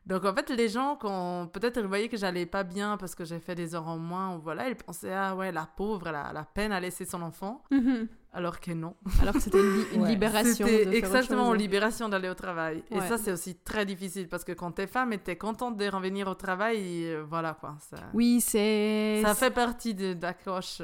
Donc en fait, les gens, quand peut-être ils voyaient que j'allais pas bien parce que j'ai fait des heures en moins, ou voilà, ils pensaient, ah ouais, la pauvre, elle a la peine à laisser son enfant. Mhm. Alors que non. Alors que c'était une, li- une Ouais. libération. C'était exactement une libération d'aller au travail. Et ça, c'est aussi très difficile parce que quand t'es femme et t'es contente de revenir au travail, euh, voilà quoi. Ça, Oui, c'est. ça fait partie de d'accroche.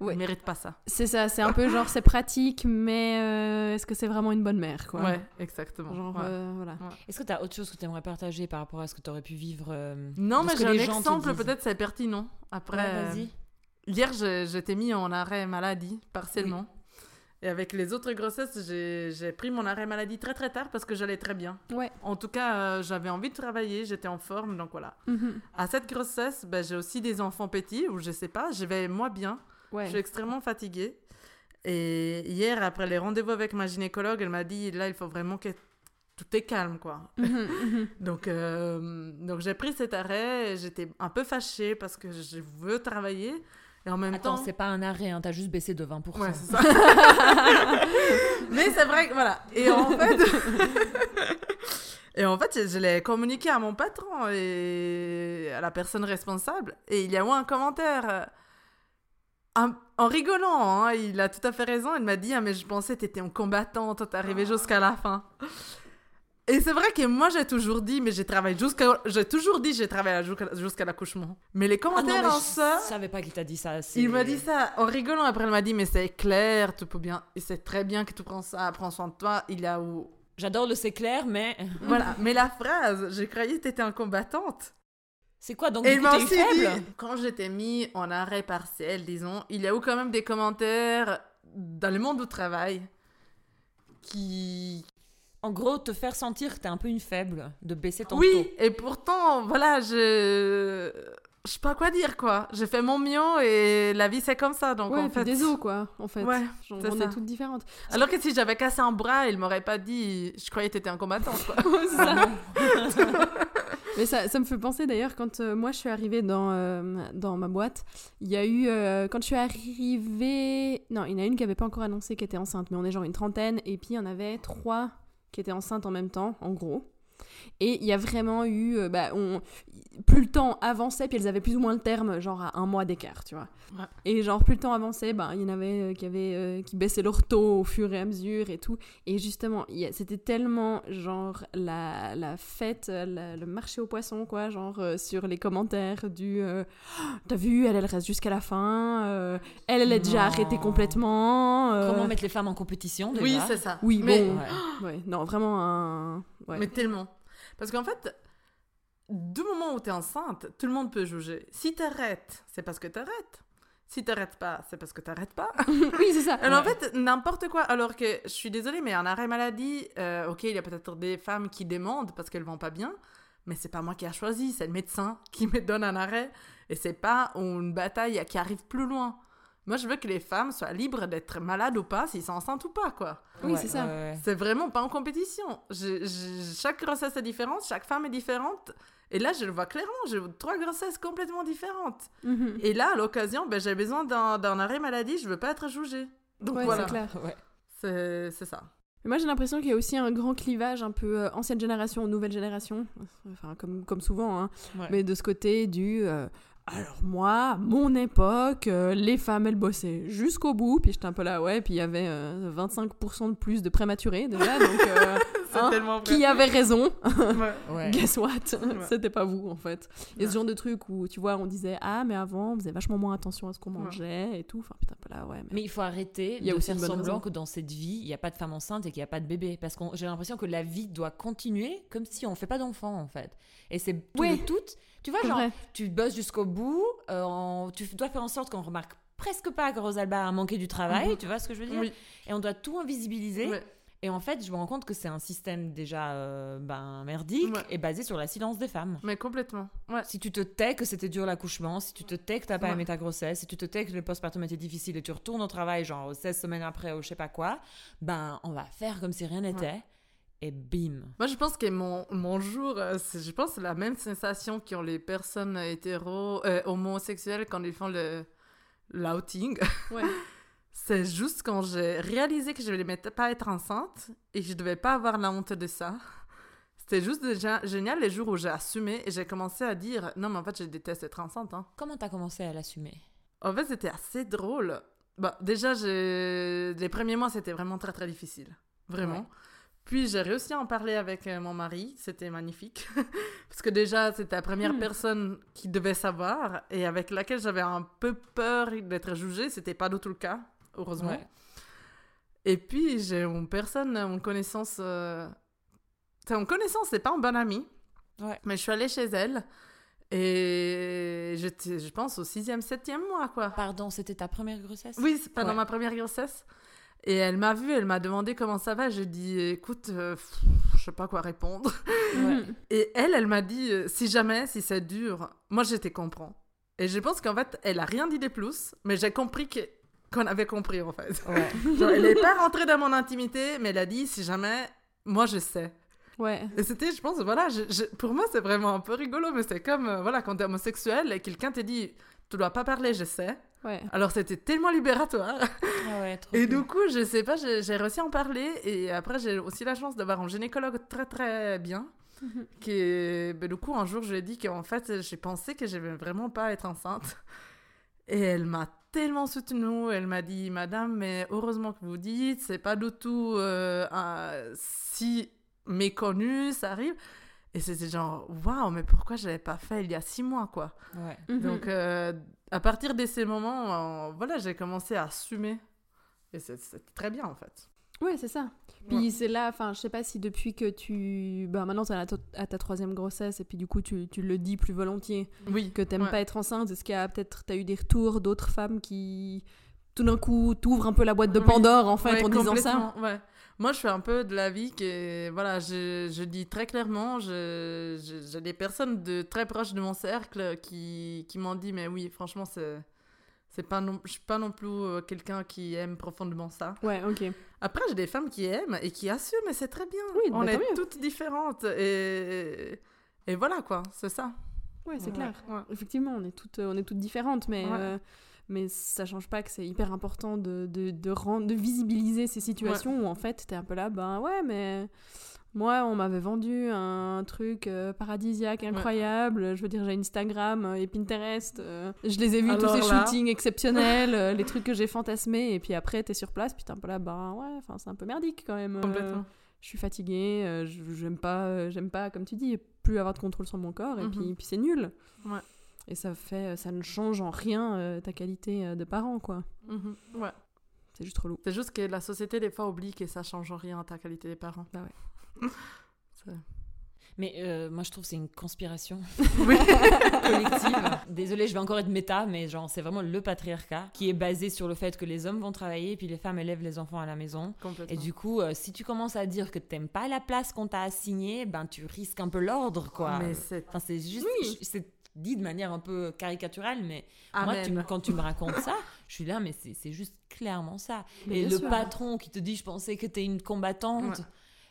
Ouais. elle mérite pas ça. C'est ça, c'est un peu genre c'est pratique, mais euh, est-ce que c'est vraiment une bonne mère, quoi? Ouais, exactement. Genre, Ouais. euh, voilà. Est-ce que tu as autre chose que tu aimerais partager par rapport à ce que tu aurais pu vivre euh, Non, mais j'ai un exemple, peut-être c'est pertinent. Après, Ouais, euh, vas-y. Hier, je- j'étais mis en arrêt maladie, partiellement. Et avec les autres grossesses, j'ai pris mon arrêt maladie très très tard parce que j'allais très bien. Ouais. En tout cas, euh, j'avais envie de travailler, j'étais en forme, donc voilà. Mhm. À cette grossesse, ben, j'ai aussi des enfants petits, ou je sais pas, je vais moins bien. Ouais. Je suis extrêmement fatiguée. Et hier, après les rendez-vous avec ma gynécologue, elle m'a dit, là, il faut vraiment que tout est calme, quoi. Mhm, mhm. Donc, euh, donc j'ai pris cet arrêt, j'étais un peu fâchée parce que je veux travailler. Et en même Attends, temps... c'est pas un arrêt, hein, t'as juste baissé de 20%. Ouais, c'est ça. Mais c'est vrai que voilà. Et en fait, et en fait, je, l'ai communiqué à mon patron et à la personne responsable. Et il y a eu un commentaire. euh, un- en rigolant, hein, il a tout à fait raison. Il m'a dit ah, mais je pensais que t'étais en combattante, t'arrivais jusqu'à la fin. Et c'est vrai que moi j'ai toujours dit, mais j'ai travaillé jusqu'à, j'ai toujours dit j'ai travaillé jusqu'à, l'accouchement. Mais les Ah non, commentaires mais en je ça, savais pas qu'il t'a dit ça. il m'a dit ça en rigolant. Après, elle m'a dit, mais c'est clair, tu peux bien. Et c'est très bien que tu prends ça, prends soin de toi. Il a où. J'adore le c'est clair, mais Voilà. Mais la phrase, j'ai croyé que t'étais une combattante. c'est quoi donc Et du coup, aussi faible dit, quand j'étais mis en arrêt partiel, disons, il y a eu quand même des commentaires dans le monde du travail qui. En gros, te faire sentir que t'es un peu une faible, de baisser ton Oui, taux. et pourtant, voilà, je. Je sais pas quoi dire, quoi. J'ai fait mon mieux et la vie, c'est comme ça. Donc, ouais, en fait. des os, quoi, en fait. Ouais, Genre, c'est on ça. est toutes différentes. Alors que si j'avais cassé un bras, il m'aurait pas dit je croyais que t'étais un combattant quoi. Ça. Mais ça, ça me fait penser d'ailleurs quand euh, moi je suis arrivée dans, euh, dans ma boîte, il y a eu euh, quand je suis arrivée, non, il y en a une qui avait pas encore annoncé qu'elle était enceinte, mais on est genre une trentaine et puis il y en avait trois qui étaient enceintes en même temps, en gros. Et il y a vraiment eu, euh, bah, on, plus le temps avançait, puis elles avaient plus ou moins le terme, genre à un mois d'écart, tu vois. Ouais. Et genre plus le temps avançait, bah, il y en avait euh, qui avaient euh, qui baissaient leur taux au fur et à mesure et tout. Et justement, il y a- c'était tellement genre la, la fête, la- le marché aux poissons, quoi, genre euh, sur les commentaires du euh, Oh, T'as vu, elle, elle reste jusqu'à la fin, euh, elle, elle est déjà arrêtée complètement. euh, Comment mettre les femmes en compétition déjà? Oui, c'est ça. Oui, mais, bon. Ouais. Ouais, non, vraiment un. Ouais. mais tellement. Parce qu'en fait, du moment où t'es enceinte, tout le monde peut juger. Si t'arrêtes, c'est parce que t'arrêtes. Si t'arrêtes pas, c'est parce que t'arrêtes pas. oui, c'est ça. Alors, Ouais. en fait, n'importe quoi. Alors que je suis désolée, mais un arrêt maladie, euh, ok, il y a peut-être des femmes qui demandent parce qu'elles vont pas bien, mais c'est pas moi qui a choisi, c'est le médecin qui me donne un arrêt. Et c'est pas une bataille qui arrive plus loin. Moi, je veux que les femmes soient libres d'être malades ou pas, s'ils sont enceintes ou pas, quoi. Oui, Ouais, c'est ça. ouais, ouais. C'est vraiment pas en compétition. Je- je- chaque grossesse est différente, chaque femme est différente. Et là, je le vois clairement, j'ai trois grossesses complètement différentes. Mhm. Et là, à l'occasion, ben, j'ai besoin d'un d'un arrêt maladie, je veux pas être jugée. Donc Ouais, voilà, c'est clair. Ouais. c'est c'est ça. Mais moi, j'ai l'impression qu'il y a aussi un grand clivage un peu euh, ancienne génération, nouvelle génération. Enfin, comme, comme souvent, hein. Ouais. Mais de ce côté du. euh, alors, moi, mon époque, euh, les femmes, elles bossaient jusqu'au bout. Puis j'étais un peu là, ouais. Puis il y avait euh, 25% de plus de prématurés déjà. Donc, euh, Hein tellement vrai. qui avait raison Ouais. Ouais. Guess what C'était pas vous, en fait. Et Ouais. ce genre de truc où, tu vois, on disait, ah, mais avant, on faisait vachement moins attention à ce qu'on Ouais. mangeait et tout. Enfin, putain, là, ouais. Mais... Mais il faut arrêter Il y a de aussi faire semblant raison. que dans cette vie, il n'y a pas de femme enceinte et qu'il n'y a pas de bébé. Parce que j'ai l'impression que la vie doit continuer comme si on ne fait pas d'enfant, en fait. Et c'est tout Ouais. le tout. Tu vois, genre, vrai. tu bosses jusqu'au bout, euh, en- tu dois faire en sorte qu'on remarque presque pas que Rosalba a manqué du travail, Mhm. tu vois ce que je veux dire Oui. Et on doit tout invisibiliser. Ouais. Et en fait, je me rends compte que c'est un système déjà euh, ben, merdique Ouais. et basé sur la silence des femmes. Mais complètement. Ouais. Si tu te tais que c'était dur l'accouchement, si tu te tais que t'as pas Ouais. aimé ta grossesse, si tu te tais que le postpartum était difficile et tu retournes au travail genre 16 semaines après ou je sais pas quoi, ben on va faire comme si rien n'était et bim. Moi, je pense que mon, mon jour, euh, c'est- je pense que c'est la même sensation qu'ont les personnes hétéro, euh, homosexuelles quand ils font le l'outing. Ouais. C'est juste quand j'ai réalisé que je ne devais pas être enceinte et que je devais pas avoir la honte de ça. C'était juste déjà génial les jours où j'ai assumé et j'ai commencé à dire non mais en fait je déteste être enceinte. hein. Comment t'as commencé à l'assumer? En fait c'était assez drôle. Bah, déjà j'ai- les premiers mois c'était vraiment très très difficile. Vraiment. Ouais. Puis j'ai réussi à en parler avec euh, mon mari, c'était magnifique. Parce que déjà, c'était la première Hmm. personne qui devait savoir et avec laquelle j'avais un peu peur d'être jugée. C'était pas du tout le cas, heureusement. Ouais. Et puis j'ai une personne, une connaissance. euh, C'est une connaissance, c'est pas un bon ami. Ouais. Mais je suis allée chez elle et j'étais, je pense, au sixième, septième mois, quoi. Pardon, c'était ta première grossesse? Oui, c'est pendant Ouais. ma première grossesse. Et elle m'a vue, elle m'a demandé comment ça va. J'ai dit, écoute, euh, pff, je sais pas quoi répondre. Ouais. Et elle, elle m'a dit, euh, si jamais, si c'est dur, moi je te comprends. Et je pense qu'en fait, elle a rien dit de plus, mais j'ai compris que- qu'on avait compris en fait. Ouais. Genre, elle n'est pas rentrée dans mon intimité, mais elle a dit, si jamais, moi je sais. Ouais. Et c'était, je pense, voilà, je- je- pour moi c'est vraiment un peu rigolo, mais c'est comme, euh, voilà, quand t'es homosexuel et quelqu'un te dit, tu dois pas parler, je sais. Ouais. Alors c'était tellement libératoire. Ah ouais, trop Et cool. du coup, je sais pas, j'ai réussi à en parler. Et après, j'ai aussi la chance d'avoir un gynécologue très très bien. Qui est... ben, du coup, un jour, je lui ai dit qu'en fait, j'ai pensé que je vais vraiment pas être enceinte. Et elle m'a tellement soutenue. Elle m'a dit, Madame, mais heureusement que vous dites, c'est pas du tout euh, un- si méconnu, ça arrive. Et c'était genre, waouh, mais pourquoi je l'avais pas fait il y a six mois, quoi. Ouais. Mhm. Donc, euh, à partir de ces moments, euh, voilà, j'ai commencé à assumer. Et c'est- c'était très bien, en fait. Ouais, c'est ça. Puis Ouais. c'est là, enfin, je sais pas si depuis que tu. Bah, maintenant, t'es à, ta- à ta troisième grossesse, et puis du coup, tu, tu le dis plus volontiers, Oui. que t'aimes Ouais. pas être enceinte. Est-ce qu'il y a peut-être. T'as eu des retours d'autres femmes qui. Tout d'un coup, t'ouvrent un peu la boîte de Oui. Pandore, en fait, Ouais, en disant ça. Ouais. Moi, je suis un peu de l'avis que, voilà, je, je dis très clairement, j'ai des personnes de très proches de mon cercle qui, qui m'ont dit, mais oui, franchement, c'est, c'est pas non, je suis pas non plus euh, quelqu'un qui aime profondément ça. Ouais, ok. Après, j'ai des femmes qui aiment et qui assument, et c'est très bien. Oui, On bah, est toutes différentes et, et voilà, quoi, c'est ça. Ouais, c'est Ouais, clair. ouais. Effectivement, on est toutes, on est toutes différentes, mais, Ouais. euh, mais ça change pas que c'est hyper important de, de, de, rendre, de visibiliser ces situations où en fait t'es un peu là, ben ouais, mais moi on m'avait vendu un truc euh, paradisiaque, incroyable. Je veux dire, j'ai Instagram et Pinterest. euh, je les ai vus tous ces là- shootings exceptionnels, euh, les trucs que j'ai fantasmés, et puis après t'es sur place, puis t'es un peu là, ben ouais, enfin c'est un peu merdique quand même. Complètement. je suis fatiguée, j'aime pas, j'aime pas, comme tu dis, plus avoir de contrôle sur mon corps, et Mhm. puis, puis c'est nul. Ouais. Et ça fait, ça ne change en rien ta qualité de parent, quoi. Mhm. Ouais. C'est juste relou. C'est juste que la société, des fois, oublie que ça change en rien ta qualité des parents. Bah Mais euh, moi, je trouve que c'est une conspiration Oui. collective. Désolée, je vais encore être méta, mais genre, c'est vraiment le patriarcat qui est basé sur le fait que les hommes vont travailler puis les femmes élèvent les enfants à la maison. Et du coup, euh, si tu commences à dire que t'aimes pas la place qu'on t'a assignée, ben tu risques un peu l'ordre, quoi. Mais c'est... Enfin, c'est juste, Oui. c'est dit de manière un peu caricaturale, mais moi, tu quand tu me racontes ça, je suis là, mais c'est c'est juste clairement ça. Mais Et le sûr. patron qui te dit, je pensais que t'es une combattante. Ouais.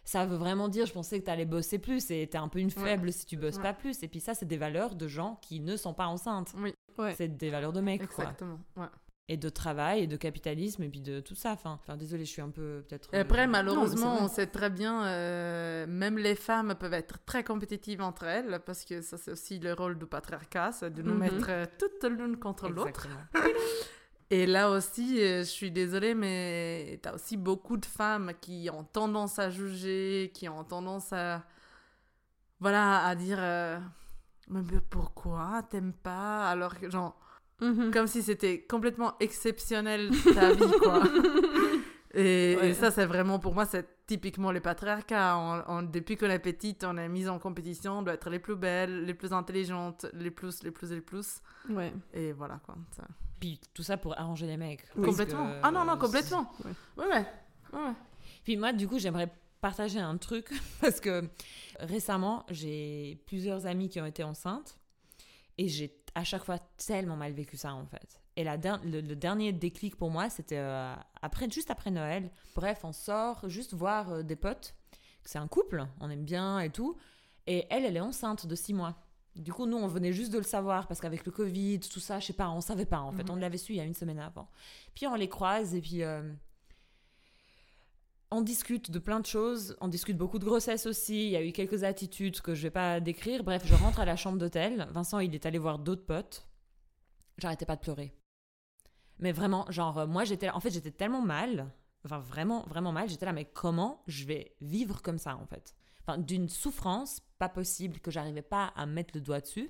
Ça veut vraiment dire, je pensais que t'allais bosser plus et t'es un peu une Ouais. faible si tu bosses Ouais. pas plus. Et puis ça, c'est des valeurs de gens qui ne sont pas enceintes. Oui, Ouais. C'est des valeurs de mecs, quoi. exactement. Ouais. Et de travail, et de capitalisme, et puis de tout ça. Enfin, enfin désolé, je suis un peu peut-être. Et après, euh, malheureusement, on sait très bien, euh, même les femmes peuvent être très compétitives entre elles, parce que ça, c'est aussi le rôle du patriarcat, c'est de nous Mhm. mettre euh, toutes l'une contre l'autre. Et là aussi, euh, je suis désolée, mais t'as aussi beaucoup de femmes qui ont tendance à juger, qui ont tendance à, voilà, à dire, euh, mais pourquoi t'aimes pas? Alors que, genre, Mhm. comme si c'était complètement exceptionnel ta vie, quoi. Et, Ouais. et ça, c'est vraiment, pour moi, c'est typiquement le patriarcat. On- on- depuis qu'on est petite, on est mise en compétition, on doit être les plus belles, les plus intelligentes, les plus, les plus, les plus. Ouais. Et voilà, quoi. ça. Puis tout ça pour arranger les mecs. Oui. Complètement. que, Ah non, non, euh, complètement. Ouais. Ouais, ouais. ouais. ouais. Puis moi, du coup, j'aimerais partager un truc parce que récemment, j'ai plusieurs amies qui ont été enceintes et j'ai à chaque fois tellement mal vécu ça en fait. Et la der- le, le dernier déclic pour moi, c'était euh, après, juste après Noël. Bref, on sort juste voir euh, des potes. C'est un couple, on aime bien et tout. Et elle, elle est enceinte de six mois. Du coup, nous, on venait juste de le savoir parce qu'avec le Covid, tout ça, je sais pas, on savait pas en fait. Mhm. On l'avait su il y a une semaine avant. Puis on les croise et puis euh, on discute de plein de choses. On discute beaucoup de grossesse aussi. Il y a eu quelques attitudes que je vais pas décrire. Bref, je rentre à la chambre d'hôtel. Vincent, il est allé voir d'autres potes. J'arrêtais pas de pleurer. Mais vraiment, genre, euh, moi, j'étais, en fait, j'étais tellement mal enfin vraiment, vraiment mal. J'étais là, mais comment je vais vivre comme ça en fait? Enfin, d'une souffrance pas possible que j'arrivais pas à mettre le doigt dessus.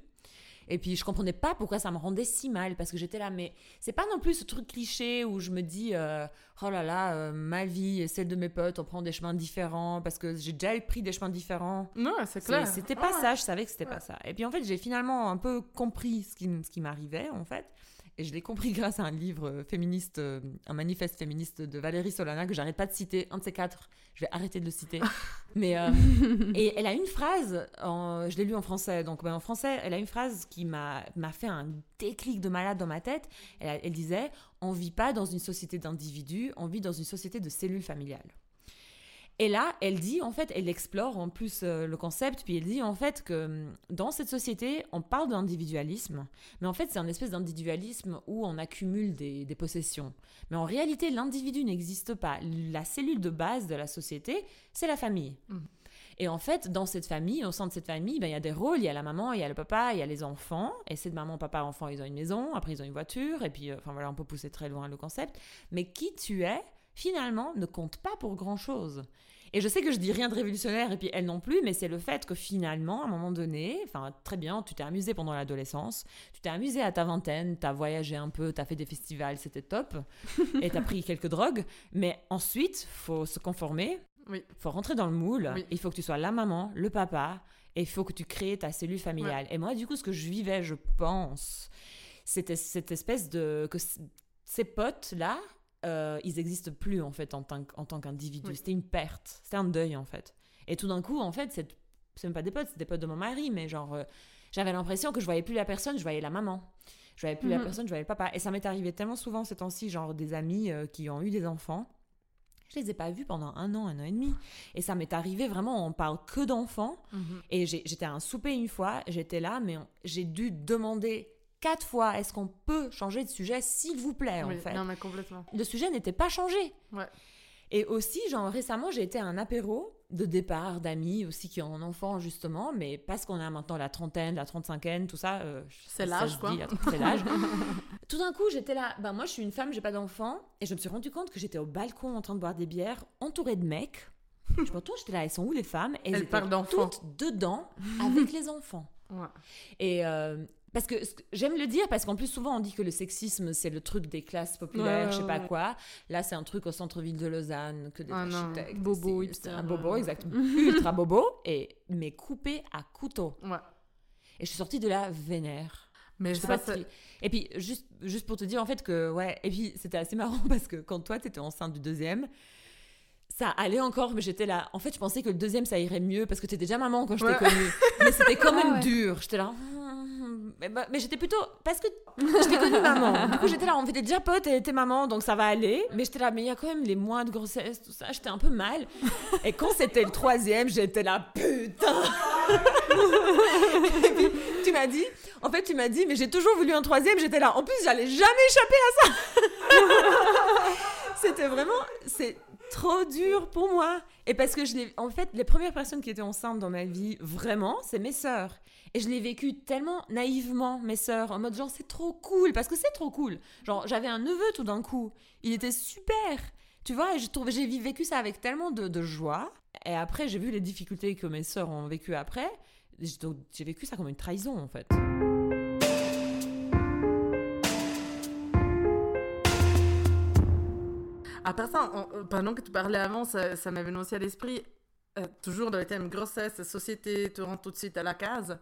Et puis je comprenais pas pourquoi ça me rendait si mal parce que j'étais là, mais c'est pas non plus ce truc cliché où je me dis euh, oh là là, euh, ma vie et celle de mes potes, on prend des chemins différents parce que j'ai déjà pris des chemins différents. Non, c'est clair. C'était pas Ah. ça, je savais que c'était pas ça. Et puis en fait, j'ai finalement un peu compris ce qui, ce qui m'arrivait en fait. Et je l'ai compris grâce à un livre euh, féministe, euh, un manifeste féministe de Valérie Solana que j'arrête pas de citer, un de ces quatre. Je vais arrêter de le citer. Mais euh, et elle a une phrase, en- je l'ai lu en français, donc ben, en français, elle a une phrase qui m'a fait un déclic de malade dans ma tête. Elle, elle disait On vit pas dans une société d'individus, on vit dans une société de cellules familiales. Et là, elle dit, en fait, elle explore en plus euh, le concept, puis elle dit en fait que hum, dans cette société, on parle d'individualisme, mais en fait, c'est un espèce d'individualisme où on accumule des, des possessions. Mais en réalité, l'individu n'existe pas. La cellule de base de la société, c'est la famille. Mhm. Et en fait, dans cette famille, au sein de cette famille, ben, il y a des rôles. Il y a la maman, il y a le papa, il y a les enfants. Et cette maman, papa, enfant, ils ont une maison. Après, ils ont une voiture. Et puis, euh, enfin voilà, on peut pousser très loin le concept. Mais qui tu es, finalement, ne compte pas pour grand-chose. Et je sais que je dis rien de révolutionnaire, et puis elle non plus, mais c'est le fait que finalement, à un moment donné, enfin très bien, tu t'es amusé pendant l'adolescence, tu t'es amusé à ta vingtaine, t'as voyagé un peu, t'as fait des festivals, c'était top, et t'as pris quelques drogues, mais ensuite, faut se conformer, Oui. faut rentrer dans le moule, Oui. il faut que tu sois la maman, le papa, et il faut que tu crées ta cellule familiale. Et moi, du coup, ce que je vivais, je pense, c'était cette espèce de... que ces potes-là, euh, ils existent plus en fait en tant, en tant qu'individu. Oui. C'était une perte, c'était un deuil en fait. Et tout d'un coup, en fait, c'est même pas des potes, c'est des potes de mon mari, mais genre, euh, j'avais l'impression que je voyais plus la personne, je voyais la maman. Je voyais plus la Mhm. personne, je voyais le papa. Et ça m'est arrivé tellement souvent ces temps-ci, genre des amis euh, qui ont eu des enfants. Je les ai pas vus pendant un an, un an et demi. Et ça m'est arrivé vraiment, on parle que d'enfants. Mhm. Et j'étais à un souper une fois, j'étais là, mais j'ai dû demander quatre fois est-ce qu'on peut changer de sujet, s'il vous plaît, Oui, en fait. Non, mais complètement. Le sujet n'était pas changé. Ouais. Et aussi, genre récemment, j'ai été à un apéro de départ d'amis aussi qui ont un enfant, justement, mais parce qu'on a maintenant la trentaine, la trente-cinquaine, tout ça. euh, C'est l'âge, quoi. C'est l'âge. tout d'un coup, j'étais là, ben moi je suis une femme, j'ai pas d'enfant, et je me suis rendu compte que j'étais au balcon en train de boire des bières, entourée de mecs. Je me retourne, j'étais là, elles sont où les femmes? Elles elles parlent d'enfants. toutes dedans avec les enfants. Ouais. Et euh, parce que j'aime le dire parce qu'en plus souvent on dit que le sexisme c'est le truc des classes populaires, Ouais, je sais pas ouais. quoi. Là c'est un truc au centre-ville de Lausanne que des Ah non, architectes. bobo, c'est- hipster, c'est un bobo ouais. exactement, ultra bobo et mais coupé à couteau. Ouais. Et je suis sortie de là vénère. Mais Je sais ça, pas si- Et puis juste juste pour te dire en fait que ouais et puis c'était assez marrant parce que quand toi t'étais enceinte du deuxième ça allait encore, mais j'étais là. En fait, je pensais que le deuxième, ça irait mieux parce que t'étais déjà maman quand je t'ai connue. Mais c'était quand même Ah ouais. dur. J'étais là. Mais, bah, mais j'étais plutôt. Parce que je t'ai connue maman. Du coup, j'étais là. On déjà potes et était maman, donc ça va aller. Mais j'étais là. Mais il y a quand même les mois de grossesse, tout ça. J'étais un peu mal. Et quand c'était le troisième, j'étais là. Putain Et puis, tu m'as dit. En fait, tu m'as dit, mais j'ai toujours voulu un troisième. J'étais là. En plus, j'allais jamais échapper à ça. C'était vraiment. C'est trop dur pour moi. Et parce que je l'ai. En fait, les premières personnes qui étaient enceintes dans ma vie, vraiment, c'est mes sœurs. Et je l'ai vécu tellement naïvement, mes sœurs, en mode genre, c'est trop cool, parce que c'est trop cool. Genre, j'avais un neveu tout d'un coup. Il était super. Tu vois, et j'ai vécu ça avec tellement de, joie. Et après, j'ai vu les difficultés que mes sœurs ont vécues après. Donc, J'ai vécu ça comme une trahison, en fait. Après ça, on- euh, pendant que tu parlais avant, ça, ça venu aussi à l'esprit, euh, toujours dans le thème grossesse, société, te rend tout de suite à la case.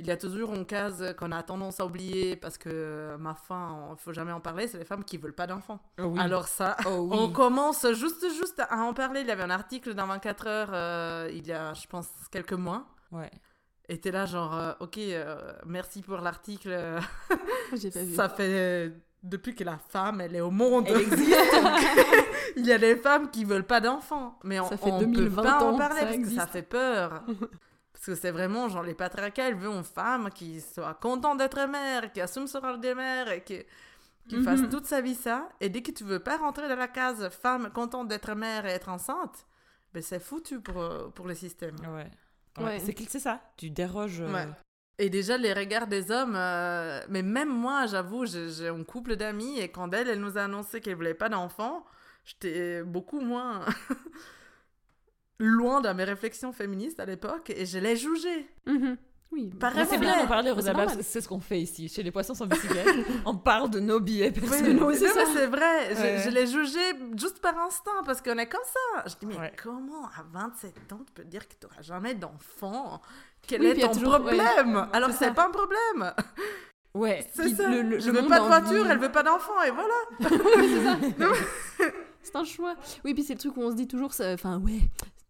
Il y a toujours une case qu'on a tendance à oublier parce que, euh, ma fin, il faut jamais en parler, c'est les femmes qui veulent pas d'enfants. Alors ça, oh oui. on commence juste, juste à en parler. Il y avait un article dans 24 heures, euh, il y a, je pense, quelques mois. Ouais. Et t'es là genre, euh, ok, merci pour l'article. J'ai pas vu. ça fait depuis que la femme, elle est au monde. Elle existe. Il y a des femmes qui veulent pas d'enfants. Mais on, Ça fait on 2020 peut pas en parler ça parce que ça fait peur. parce que c'est vraiment genre les patriarcats, elles veulent une femme qui soit contente d'être mère, qui assume son rôle de mère et qui, qui Mhm. fasse toute sa vie ça. Et dès que tu veux pas rentrer dans la case femme contente d'être mère et être enceinte, ben c'est foutu pour, euh, pour le système. Ouais. Ouais. Ouais. C'est c'est ça. Tu déroges. euh, Ouais. Et déjà, les regards des hommes, euh, mais même moi, j'avoue, j'ai j'ai un couple d'amis et quand elle, elle nous a annoncé qu'elle voulait pas d'enfant, j'étais beaucoup moins loin de mes réflexions féministes à l'époque et je l'ai jugé. Mhm. Oui. C'est Ouais. bien d'en parler, C'est que c'est ce qu'on fait ici, chez les poissons sans bicyclette. on parle de nos billets Oui, personnels. non, c'est ça. c'est vrai. Je- Ouais. Je, l'ai jugé juste par instinct parce qu'on est comme ça. Je dis, mais Ouais. comment à 27 ans tu peux dire que tu n'auras jamais d'enfant? Quel Oui, est ton toujours- problème? Alors c'est ça. pas un problème. Ouais. C'est ça. le- le- je le veux pas de voiture, envie- elle veut pas d'enfant et voilà. C'est un choix. Oui, puis c'est le truc où on se dit toujours, enfin, ouais,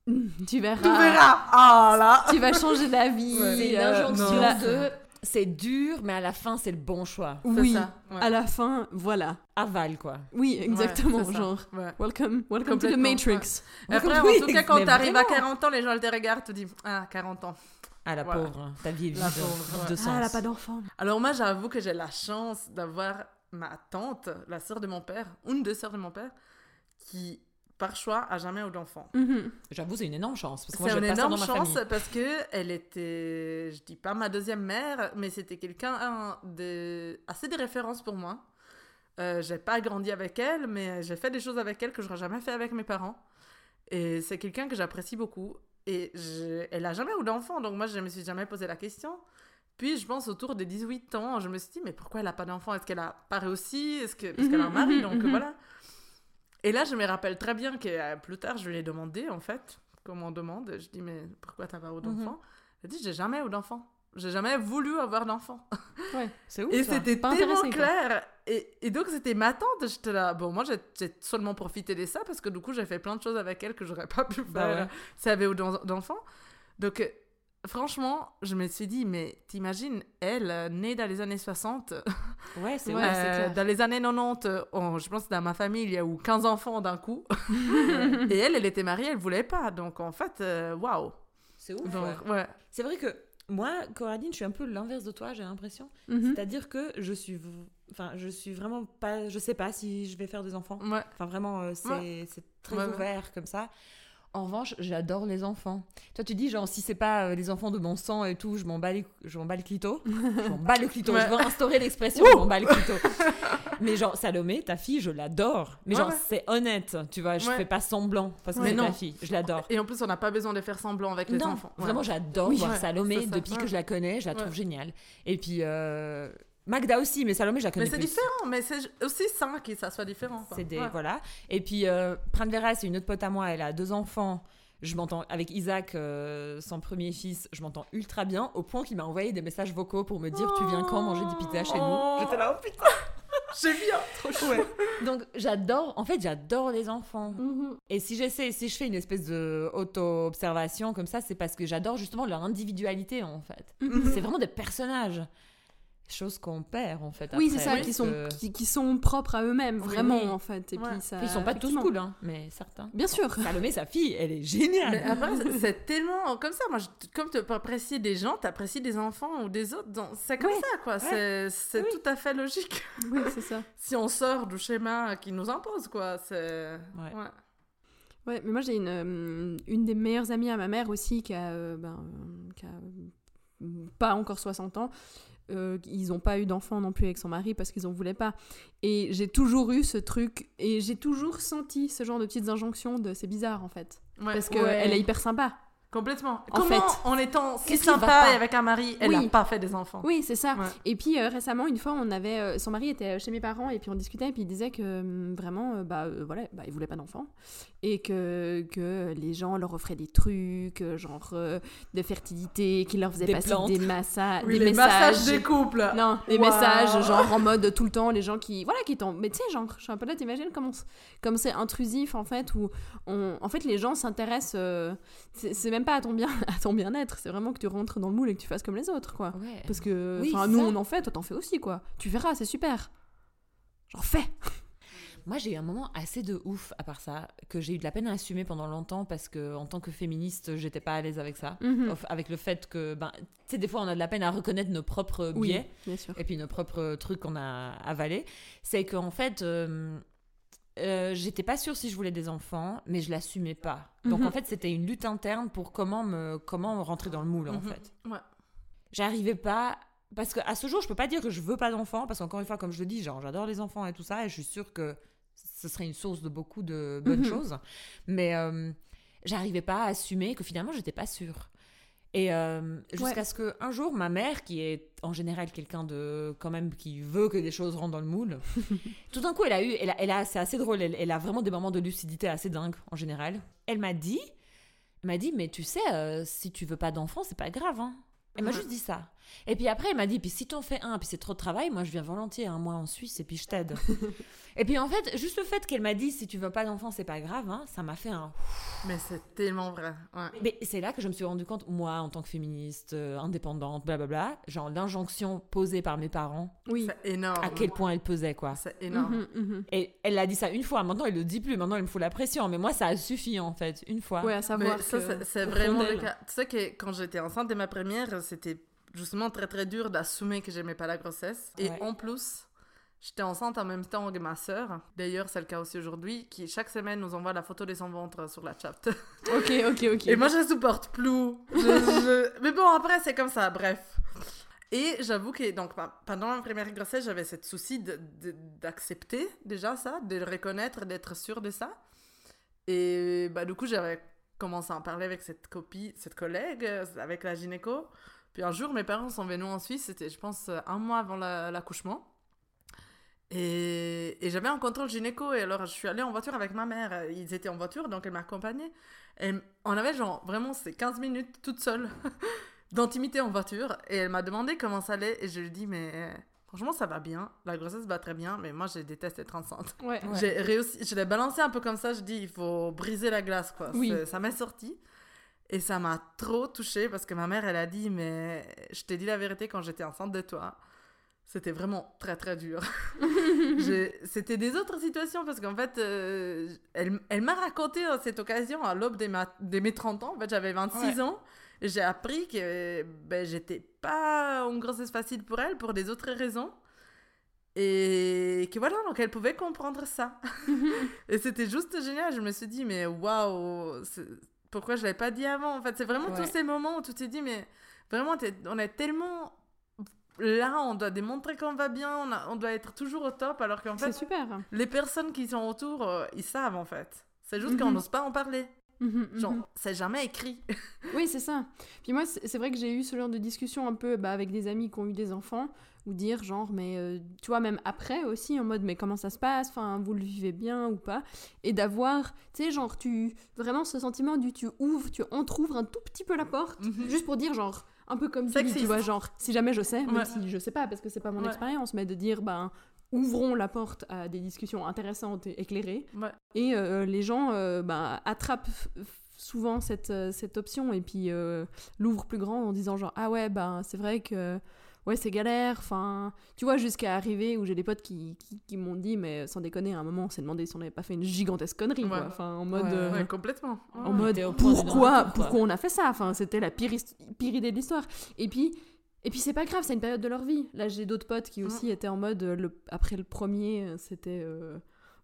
hmm, tu verras. Tu verras. Ah là. Tu vas changer d'avis. C'est une euh, injonction tu vas- de c'est dur, mais à la fin, c'est le bon choix. C'est Oui, ça, ouais. à la fin, voilà. Aval, quoi. Oui, exactement, Ouais, c'est genre. Ouais. Welcome, welcome to the Matrix. Après, Oui, en tout cas, quand t'arrives à vraiment. 40 ans, les gens te regardent, te disent Ah, 40 ans. Ah, la Voilà. pauvre, ta vie est vide de ouais. sens. Ah, elle a pas d'enfant. Alors, moi, j'avoue que j'ai la chance d'avoir ma tante, la sœur de mon père, une des sœurs de mon père, qui, par choix, a jamais eu d'enfant. Mhm. J'avoue, c'est une énorme chance. Parce que moi, C'est j'ai une pas ça énorme dans ma chance famille. parce que elle était, je dis pas ma deuxième mère, mais c'était quelqu'un de assez de référence pour moi. Euh, j'ai pas grandi avec elle, mais j'ai fait des choses avec elle que j'aurais jamais fait avec mes parents. Et c'est quelqu'un que j'apprécie beaucoup. Et je- elle a jamais eu d'enfant, donc moi je me suis jamais posé la question. Puis je pense autour des 18 ans, je me suis dit mais pourquoi elle a pas d'enfant? Est-ce qu'elle a pas réussi? Est-ce que parce qu'elle a un mari, mhm, donc mhm. voilà. Et là je me rappelle très bien que euh, plus tard je lui ai demandé en fait, comme on demande, je dis mais pourquoi t'as pas eu d'enfant? Elle dit j'ai jamais eu d'enfant. J'ai jamais voulu avoir d'enfant. C'est ouf. Et ça. c'était Pas tellement clair. Et, et donc, c'était ma tante. J'étais là. Bon, moi, j'ai j'ai seulement profité de ça parce que du coup, j'ai fait plein de choses avec elle que j'aurais pas pu faire Bah ouais. si elle avait eu d'en- d'enfants. Donc, franchement, je me suis dit, mais t'imagines, elle, euh, née dans les années 60, Ouais, c'est euh, clair. dans les années 90, euh, on- je pense que dans ma famille, il y a eu 15 enfants d'un coup. et elle, elle était mariée, elle voulait pas. Donc, en fait, euh, waouh. C'est ouf. Ouais. ouais. C'est vrai que moi, Coraline, je suis un peu l'inverse de toi, j'ai l'impression. Mhm. C'est-à-dire que je suis, enfin, je suis vraiment pas, je sais pas si je vais faire des enfants. Ouais. Enfin, vraiment, euh, c'est très ouvert comme ça. En revanche, j'adore les enfants. Toi, tu dis, genre, si c'est pas euh, les enfants de mon sang et tout, je m'en bats les, je m'en bats le clito. je m'en bats le clito. Ouais. Je veux instaurer l'expression, je m'en bats le clito. Mais genre, Salomé, ta fille, je l'adore. Mais Ouais, genre, ouais. c'est honnête, tu vois, je fais pas semblant parce que Mais c'est fille. Je l'adore. Et en plus, on n'a pas besoin de faire semblant avec les non, enfants. Vraiment, j'adore Oui, voir Salomé depuis que je la connais. Je la trouve géniale. Et puis, euh, Magda aussi, mais Salomé, je la connais Mais c'est plus. différent, mais c'est aussi sain que ça soit différent. C'est des Ouais. voilà. Et puis euh, Pranvera, c'est une autre pote à moi. Elle a deux enfants. Je m'entends avec Isaac, euh, son premier fils. Je m'entends ultra bien au point qu'il m'a envoyé des messages vocaux pour me dire tu viens quand manger des pizzas chez Oh. nous. J'étais là oh putain. J'ai bien. Trop chouette. Donc j'adore. En fait, j'adore les enfants. Mhm. Et si j'essaie, si je fais une espèce de auto-observation comme ça, c'est parce que j'adore justement leur individualité en fait. Mhm. C'est vraiment des personnages. Chose qu'on perd en fait. Oui, c'est ça, qui sont, que- qui, qui sont propres à eux-mêmes, Oui. vraiment, en fait. Et Ouais. puis ça, ils sont pas tous cool, hein, mais certains. Bien sûr. Salomé, sa fille, elle est géniale. Mais après, c'est- tellement comme ça. Moi, je- comme tu peux apprécier des gens, tu apprécies des enfants ou des autres. donc C'est comme Oui. ça, quoi. C'est c'est Oui. tout à fait logique. Oui, c'est ça. Si on sort du schéma qui nous impose, quoi. C'est. Ouais. Ouais. Ouais, mais moi j'ai une, euh, une des meilleures amies à ma mère aussi qui a, euh, ben, euh, qui a pas encore 60 ans. Euh, ils n'ont pas eu d'enfant non plus avec son mari parce qu'ils en voulaient pas. Et j'ai toujours eu ce truc et j'ai toujours senti ce genre de petites injonctions de c'est bizarre en fait. Ouais. Parce qu'elle Ouais. est hyper sympa. Complètement. En Comment, fait, en étant si sympa et avec un mari, elle n'a Oui. pas fait des enfants Oui, c'est ça. Ouais. Et puis euh, récemment, une fois, on avait, euh, son mari était chez mes parents et puis on discutait et puis il disait que vraiment, euh, bah euh, voilà, bah, il voulait pas d'enfant et que, que les gens leur offraient des trucs, euh, genre euh, de fertilité, qu'ils leur faisaient Des passer plantes. des, massa Oui, des les messages. massages des couples. Non, des Wow. messages, genre en mode tout le temps, les gens qui. Voilà, qui tombent. Mais tu sais, genre, je suis un peu là, t'imagines comme c'est intrusif en fait, où on, en fait les gens s'intéressent. euh, c'est c'est même pas à ton bien à ton bien-être, c'est vraiment que tu rentres dans le moule et que tu fasses comme les autres, quoi. Ouais. Parce que, Oui, nous on en fait, toi t'en fais aussi, quoi. Tu verras, c'est super. J'en fais. Moi, j'ai eu un moment assez de ouf à part ça, que j'ai eu de la peine à assumer pendant longtemps parce que, en tant que féministe, j'étais pas à l'aise avec ça. Mhm. Avec le fait que, ben, tu sais, des fois, on a de la peine à reconnaître nos propres Oui, biais bien sûr. et puis nos propres trucs qu'on a avalés. C'est qu'en fait, euh, euh, j'étais pas sûre si je voulais des enfants, mais je l'assumais pas. Donc, Mhm. en fait, c'était une lutte interne pour comment, me, comment rentrer dans le moule, en Mhm. fait. Ouais. j'arrivais pas parce que à ce jour je peux pas dire que je veux pas d'enfants parce qu'encore une fois comme je le dis genre j'adore les enfants et tout ça et je suis sûre que ce serait une source de beaucoup de bonnes Mhm. choses. Mais euh, j'arrivais pas à assumer que finalement, j'étais pas sûre. Et euh, jusqu'à Ouais. ce que un jour, ma mère, qui est en général quelqu'un de quand même qui veut que des choses rentrent dans le moule, tout d'un coup, elle a eu, elle a, elle a- c'est assez drôle, elle, elle a vraiment des moments de lucidité assez dingues en général. Elle m'a dit, m'a dit, mais tu sais, euh, si tu veux pas d'enfant, c'est pas grave. Hein. Elle m'a juste dit ça. Et puis après, elle m'a dit, puis si t'en fais un, puis c'est trop de travail, moi je viens volontiers un mois en Suisse et puis je t'aide. et puis en fait, juste le fait qu'elle m'a dit, si tu veux pas d'enfant, c'est pas grave, hein, ça m'a fait un. Mais c'est tellement vrai. Ouais. Mais c'est là que je me suis rendu compte, moi, en tant que féministe, euh, indépendante, blablabla, genre l'injonction posée par mes parents, Oui. C'est énorme. à quel point elle pesait, quoi. C'est énorme. Mhm, mhm. Et elle a dit ça une fois, maintenant elle le dit plus, maintenant elle me fout la pression, mais moi ça a suffi en fait, une fois. Ouais, à Mais savoir ça, que- c'est- vraiment le cas. Tu sais que quand j'étais enceinte de ma première, c'était justement très très dur d'assumer que j'aimais pas la grossesse. Et Ouais. en plus, j'étais enceinte en même temps que ma sœur. D'ailleurs, c'est le cas aussi aujourd'hui, qui chaque semaine nous envoie la photo de son ventre sur la chat. Ok, ok, ok. Et moi, je supporte plus. Je- je- Mais bon, après, c'est comme ça, bref. Et j'avoue que donc, pendant ma première grossesse, j'avais ce souci d'accepter déjà ça, de le reconnaître, d'être sûre de ça. Et bah, du coup, j'avais commencé à en parler avec cette copie, cette collègue, avec la gynéco. Puis un jour, mes parents sont venus en Suisse, c'était, je pense, un mois avant la- l'accouchement. Et, et j'avais un contrôle gynéco, et alors je suis allée en voiture avec ma mère. Ils étaient en voiture, donc elle m'accompagnait. Et on avait genre vraiment ces 15 minutes toute seule d'intimité en voiture. Et elle m'a demandé comment ça allait. Et je lui ai dit, mais franchement, ça va bien. La grossesse va très bien, mais moi, je déteste être enceinte. Ouais. Ouais. J'ai réussi, je l'ai balancé un peu comme ça. Je dis, il faut briser la glace, quoi. Oui. Ça m'est sorti. Et ça m'a trop touchée parce que ma mère, elle a dit, mais je t'ai dit la vérité quand j'étais enceinte de toi. C'était vraiment très très dur. C'était des autres situations parce qu'en fait, euh, elle, elle m'a raconté à cette occasion, à l'aube de, ma- de mes 30 ans, en fait j'avais 26 Ouais. ans, j'ai appris que ben, j'étais pas une grossesse facile pour elle pour des autres raisons. Et que voilà, donc elle pouvait comprendre ça. et c'était juste génial. Je me suis dit, mais waouh, pourquoi je l'avais pas dit avant En fait, c'est vraiment Ouais. tous ces moments où tu t'es dit, mais vraiment, on est tellement là, on doit démontrer qu'on va bien, on, a- on doit être toujours au top, alors qu'en fait, super. les personnes qui sont autour, euh, ils savent en fait. C'est juste qu'on Mhm. n'ose pas en parler. Mhm, Genre, mhm. c'est jamais écrit. Oui, c'est ça. Puis moi, c'est c'est vrai que j'ai eu ce genre de discussion un peu bah, avec des amis qui ont eu des enfants, ou dire genre, mais euh, tu vois, même après aussi, en mode, mais comment ça se passe? Enfin, vous le vivez bien ou pas? Et d'avoir, tu sais, genre, tu vraiment ce sentiment du tu ouvres, tu entrouvres un tout petit peu la porte, Mhm. juste pour dire genre, un peu comme dis, tu vois, genre, si jamais je sais, même Ouais. si je sais pas, parce que c'est pas mon Ouais. expérience, mais de dire, ben, ouvrons la porte à des discussions intéressantes et éclairées. Ouais. Et euh, les gens euh, bah, attrapent souvent cette, euh, cette option et puis euh, l'ouvrent plus grand en disant genre ah ouais bah c'est vrai que ouais c'est galère enfin tu vois jusqu'à arriver où j'ai des potes qui, qui, qui m'ont dit mais sans déconner à un moment on s'est demandé si on n'avait pas fait une gigantesque connerie quoi. Enfin en mode Ouais, euh, Ouais, complètement. en mode pourquoi pourquoi on a fait ça? Enfin c'était la pire, pire idée de l'histoire. Et puis et puis c'est pas grave c'est une période de leur vie. Là j'ai d'autres potes qui aussi étaient en mode euh, le, après le premier euh, c'était euh,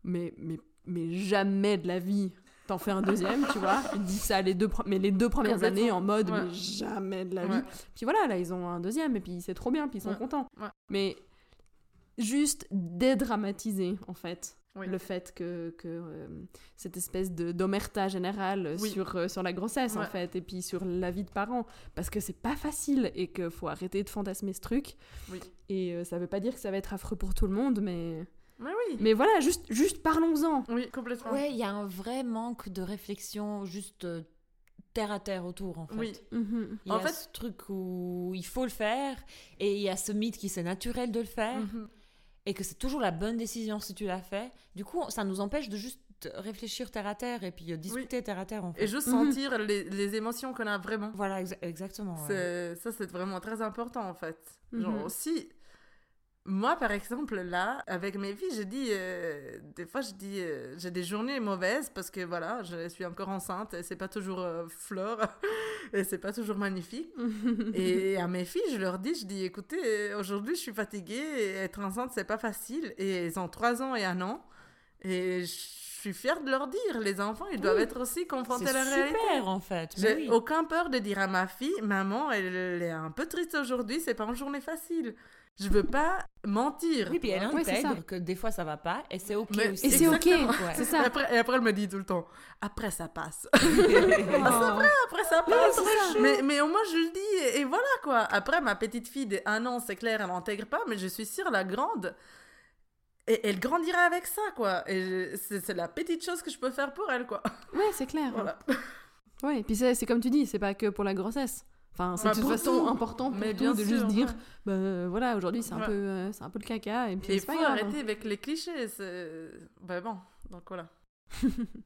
mais mais mais jamais de la vie t'en fais un deuxième tu vois ils disent ça les deux mais les deux premières années en mode Ouais. mais jamais de la Ouais. vie puis voilà là ils ont un deuxième et puis c'est trop bien puis ils sont Ouais. contents mais juste dédramatiser en fait Oui. le fait que, que euh, cette espèce de d'omerta générale Oui. sur, euh, sur la grossesse en fait et puis sur la vie de parents parce que c'est pas facile et qu'il faut arrêter de fantasmer ce truc Oui. et euh, ça veut pas dire que ça va être affreux pour tout le monde mais Mais oui. mais voilà juste juste parlons-en Oui, complètement. Ouais, il y a un vrai manque de réflexion juste euh, terre à terre autour en fait. Oui. Mhm. Il y En a fait- ce truc où il faut le faire et il y a ce mythe qui c'est naturel de le faire Mhm. et que c'est toujours la bonne décision si tu l'as fait. Du coup, ça nous empêche de juste réfléchir terre à terre et puis euh, discuter terre à terre en fait. Et juste Mhm. sentir les, les émotions qu'on a vraiment. Voilà, exa- exactement. ouais. C'est- Ça, c'est vraiment très important, en fait. Genre Mhm. Moi, par exemple, là, avec mes filles, je dis, euh, des fois, je dis, euh, j'ai des journées mauvaises parce que, voilà, je suis encore enceinte et c'est pas toujours euh, fleur et c'est pas toujours magnifique. et à mes filles, je leur dis, je dis, écoutez, euh, aujourd'hui, je suis fatiguée et être enceinte, c'est pas facile. Et elles ont trois ans et un an. Et je suis fière de leur dire, les enfants, ils doivent Oui. être aussi confrontés à la réalité. super en fait. J'ai oui. aucun peur de dire à ma fille, maman, elle, est un peu triste aujourd'hui, c'est pas une journée facile. Je veux pas mentir. Oui, puis elle Ouais, c'est intègre que des fois ça va pas et c'est ok Mais- aussi. Et c'est ok. Ouais. c'est Et après, et après, elle me dit tout le temps, après ça passe. Oh. après ça passe. c'est ça. mais, mais au moins je le dis et, et voilà quoi. Après ma petite fille de 1 an, c'est clair, elle n'intègre pas, mais je suis sûre la grande, et elle grandira avec ça quoi. Et c'est c'est la petite chose que je peux faire pour elle quoi. Ouais, c'est clair. Voilà. Ouais, et puis c'est c'est comme tu dis, c'est pas que pour la grossesse. Enfin, c'est Bah, de toute façon tout. important pour Mais tout bien de sûr, juste dire, ouais. bah voilà, aujourd'hui c'est un Ouais. peu, euh, c'est un peu le caca et puis Et il faut pas grave. arrêter avec les clichés. c'est- Ben bon, donc voilà.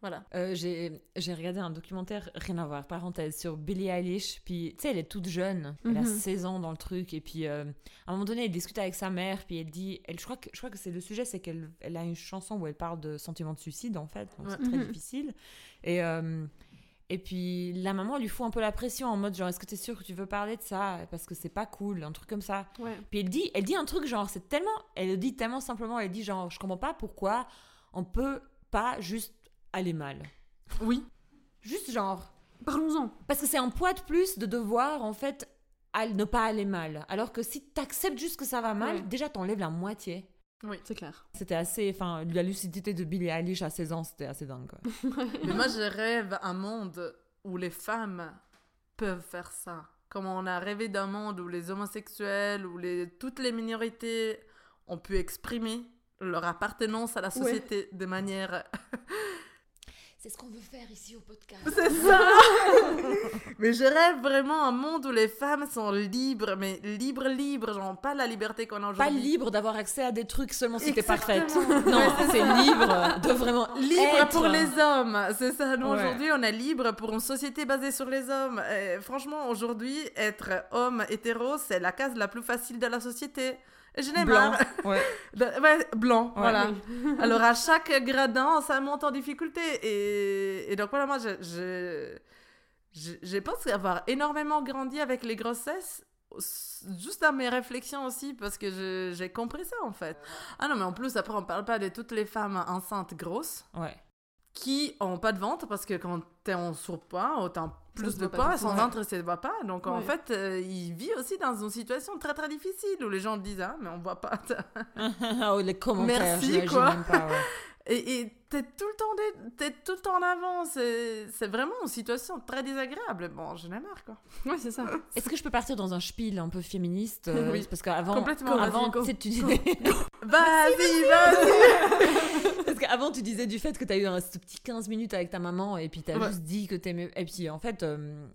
voilà. Euh, j'ai j'ai regardé un documentaire, rien à voir, parenthèse, sur Billie Eilish. Puis, tu sais, elle est toute jeune, elle a Mhm. 16 ans dans le truc. Et puis, euh, à un moment donné, elle discute avec sa mère. Puis, elle dit, elle, je, crois que, je crois que c'est le sujet, c'est qu'elle elle a une chanson où elle parle de sentiments de suicide, en fait. Donc, Ouais. c'est très Mhm. difficile. Et, euh, et puis, la maman lui fout un peu la pression en mode, genre, est-ce que tu es sûr que tu veux parler de ça? Parce que c'est pas cool, un truc comme ça. Ouais. Puis elle dit, elle dit un truc genre, c'est tellement, elle le dit tellement simplement, elle dit genre, je comprends pas pourquoi on peut pas juste aller mal. Oui. Juste genre, Parlons-en. parce que c'est un poids de plus de devoir en fait al- ne pas aller mal. Alors que si t'acceptes juste que ça va mal, Ouais. déjà t'enlèves la moitié. C'est clair. C'était assez, enfin, la lucidité de Billie Eilish à 16 ans, c'était assez dingue. quoi. Mais moi, je rêve un monde où les femmes peuvent faire ça. Comme on a rêvé d'un monde où les homosexuels, où les... toutes les minorités ont pu exprimer leur appartenance à la société de manière... C'est ce qu'on veut faire ici au podcast. C'est ça Mais je rêve vraiment un monde où les femmes sont libres, mais libres, libres, genre pas la liberté qu'on a Pas aujourd'hui. libre d'avoir accès à des trucs seulement si t'es parfaite. Non, c'est c'est libre de vraiment Libre être. pour les hommes, c'est ça. Nous, Ouais. aujourd'hui, on est libre pour une société basée sur les hommes. Et franchement, aujourd'hui, être homme hétéro, c'est la case la plus facile de la société. Je n'ai Blanc. marre. Ouais. De- ouais, blanc, Ouais. voilà. Alors, à chaque gradin, ça monte en difficulté. Et, et donc, voilà, moi, je, je, je, je pense avoir énormément grandi avec les grossesses. Juste à mes réflexions aussi, parce que j'ai compris ça, en fait. Ah non, mais en plus, après, on parle pas de toutes les femmes enceintes grosses Ouais. Qui ont pas de ventre parce que quand t'es en surpoids t'as plus de poids, son ventre ça se voit pas. Donc en fait, euh, il vit aussi dans une situation très très difficile où les gens disent ah mais on voit pas. oh, les commentaires, Merci, quoi. même pas, ouais. Et et t'es tout le temps dé- t'es tout le temps en avant. C'est vraiment une situation très désagréable. Bon, je n'ai marre quoi. Ouais, c'est ça. Est-ce que je peux partir dans un spiel un peu féministe euh, Oui. Parce qu'avant, Complètement, avant, tu disais, Vas-y, vas-y. Parce qu'avant tu disais du fait que tu as eu un, ce petit 15 minutes avec ta maman et puis tu as Ouais. juste dit que t'aimais. Et puis en fait, euh,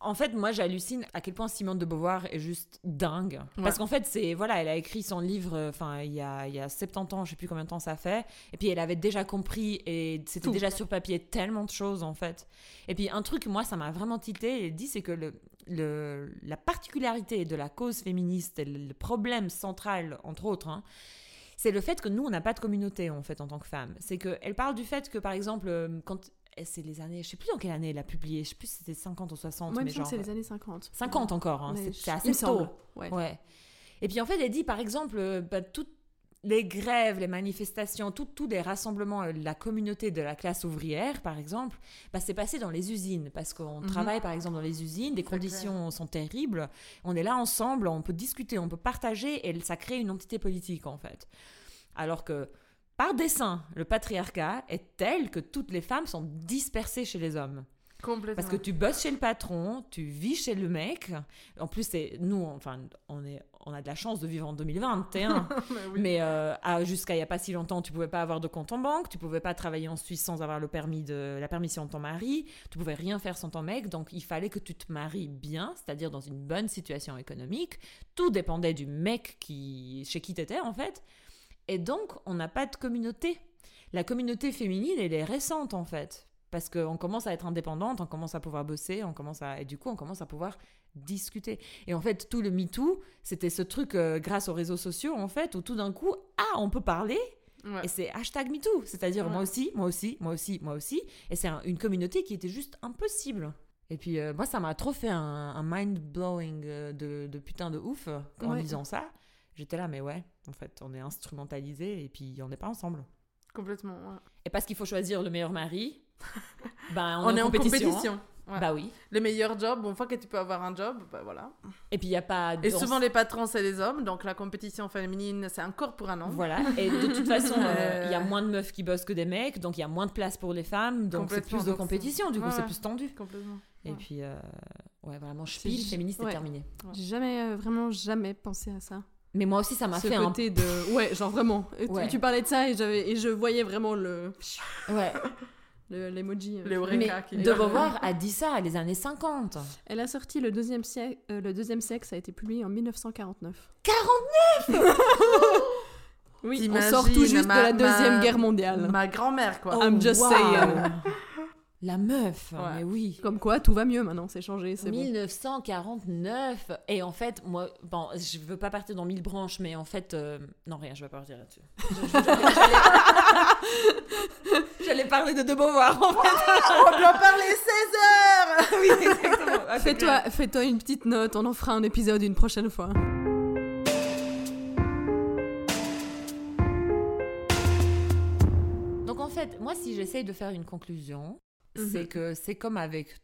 en fait, moi j'hallucine à quel point Simone de Beauvoir est juste dingue. Parce qu'en fait, c'est voilà, elle a écrit son livre, euh, enfin il y a, il y a 70 ans, je sais plus combien de temps ça fait. Et puis elle avait déjà compris et c'était déjà sur papier tellement de choses en fait. Et puis un truc, moi ça m'a vraiment tilté et dit, c'est que le, le, la particularité de la cause féministe et le problème central, entre autres, hein, c'est le fait que nous, on n'a pas de communauté, en fait, en tant que femme. C'est qu'elle parle du fait que, par exemple, euh, quand... et C'est les années... Je sais plus dans quelle année elle a publié. Je sais plus si c'était 50 ou 60, Moi, mais semble genre... que c'est les années 50. 50 encore, hein, c'est je- assez tôt. Ouais. Ouais. Et puis en fait, elle dit par exemple, euh, bah, toutes les grèves, les manifestations, tout- tous les rassemblements, euh, la communauté de la classe ouvrière, par exemple, bah, c'est passé dans les usines parce qu'on Mhm. travaille par exemple dans les usines, les conditions sont terribles, on est là ensemble, on peut discuter, on peut partager et ça crée une entité politique en fait. Alors que par dessein, le patriarcat est tel que toutes les femmes sont dispersées chez les hommes. Complètement. Parce que tu bosses chez le patron, tu vis chez le mec. En plus, c'est nous, enfin, on est, on a de la chance de vivre en 2021. Mais oui. mais euh, jusqu'à il y a pas si longtemps, tu pouvais pas avoir de compte en banque, tu pouvais pas travailler en Suisse sans avoir le permis de la permission de ton mari, tu pouvais rien faire sans ton mec. Donc il fallait que tu te maries bien, c'est-à-dire dans une bonne situation économique. Tout dépendait du mec qui, chez qui tu étais en fait. Et donc on n'a pas de communauté. La communauté féminine, elle est récente en fait. Parce qu'on commence à être indépendante, on commence à pouvoir bosser, on commence à, et du coup, on commence à pouvoir discuter. Et en fait, tout le MeToo, c'était ce truc euh, grâce aux réseaux sociaux, en fait, où tout d'un coup, ah, on peut parler, Ouais. et c'est hashtag MeToo. C'est-à-dire, Ouais. moi aussi, moi aussi, moi aussi, moi aussi. Et c'est un- une communauté qui était juste impossible. Et puis, euh, moi, ça m'a trop fait un, un mind-blowing euh, de, de putain de ouf en Ouais. lisant ça. J'étais là, mais ouais, en fait, on est instrumentalisé et puis on n'est pas ensemble. Complètement. ouais. Et parce qu'il faut choisir le meilleur mari, ben, on, On, est, en en compétition. compétition. Ouais. Bah oui. Les meilleurs jobs, une fois que tu peux avoir un job, bah voilà. Et puis il y a pas. Et souvent les patrons, c'est les hommes, donc la compétition féminine, c'est encore pour un homme. Voilà. Et de toute façon, euh, Euh. il y a moins de meufs qui bossent que des mecs, donc il y a moins de place pour les femmes, donc c'est plus de compétition, du coup Ouais, c'est plus tendu. Complètement. Et Ouais. puis, euh, ouais, vraiment, je suis féministe, ouais. c'est terminé. J'ai jamais, euh, vraiment jamais pensé à ça. Mais moi aussi, ça m'a fait un. côté de. Ouais, genre vraiment. Tu- parlais de ça et, j'avais, et je voyais vraiment le. Ouais. le- l'emoji. euh, Les qui- Mais De Beauvoir a dit ça à les années 50. Elle a sorti le deuxième, siècle, euh, le deuxième sexe, a été publié en 1949. 49 Oui, on sort tout juste ma- de la Deuxième ma- Guerre mondiale. Ma grand-mère, quoi. I'm just wow. saying. La meuf, Ouais. mais oui. Comme quoi, tout va mieux maintenant, c'est changé, c'est bon. 1949 et en fait moi bon je veux pas partir dans mille branches mais en fait euh, non rien je vais pas partir là-dessus j'allais- parler de De Beauvoir en fait On doit parler 16 heures oui exactement Ah, c'est clair. Fais-toi, fais-toi une petite note, on en fera un épisode une prochaine fois. donc en fait moi si j'essaye de faire une conclusion c'est Mhm. que c'est comme avec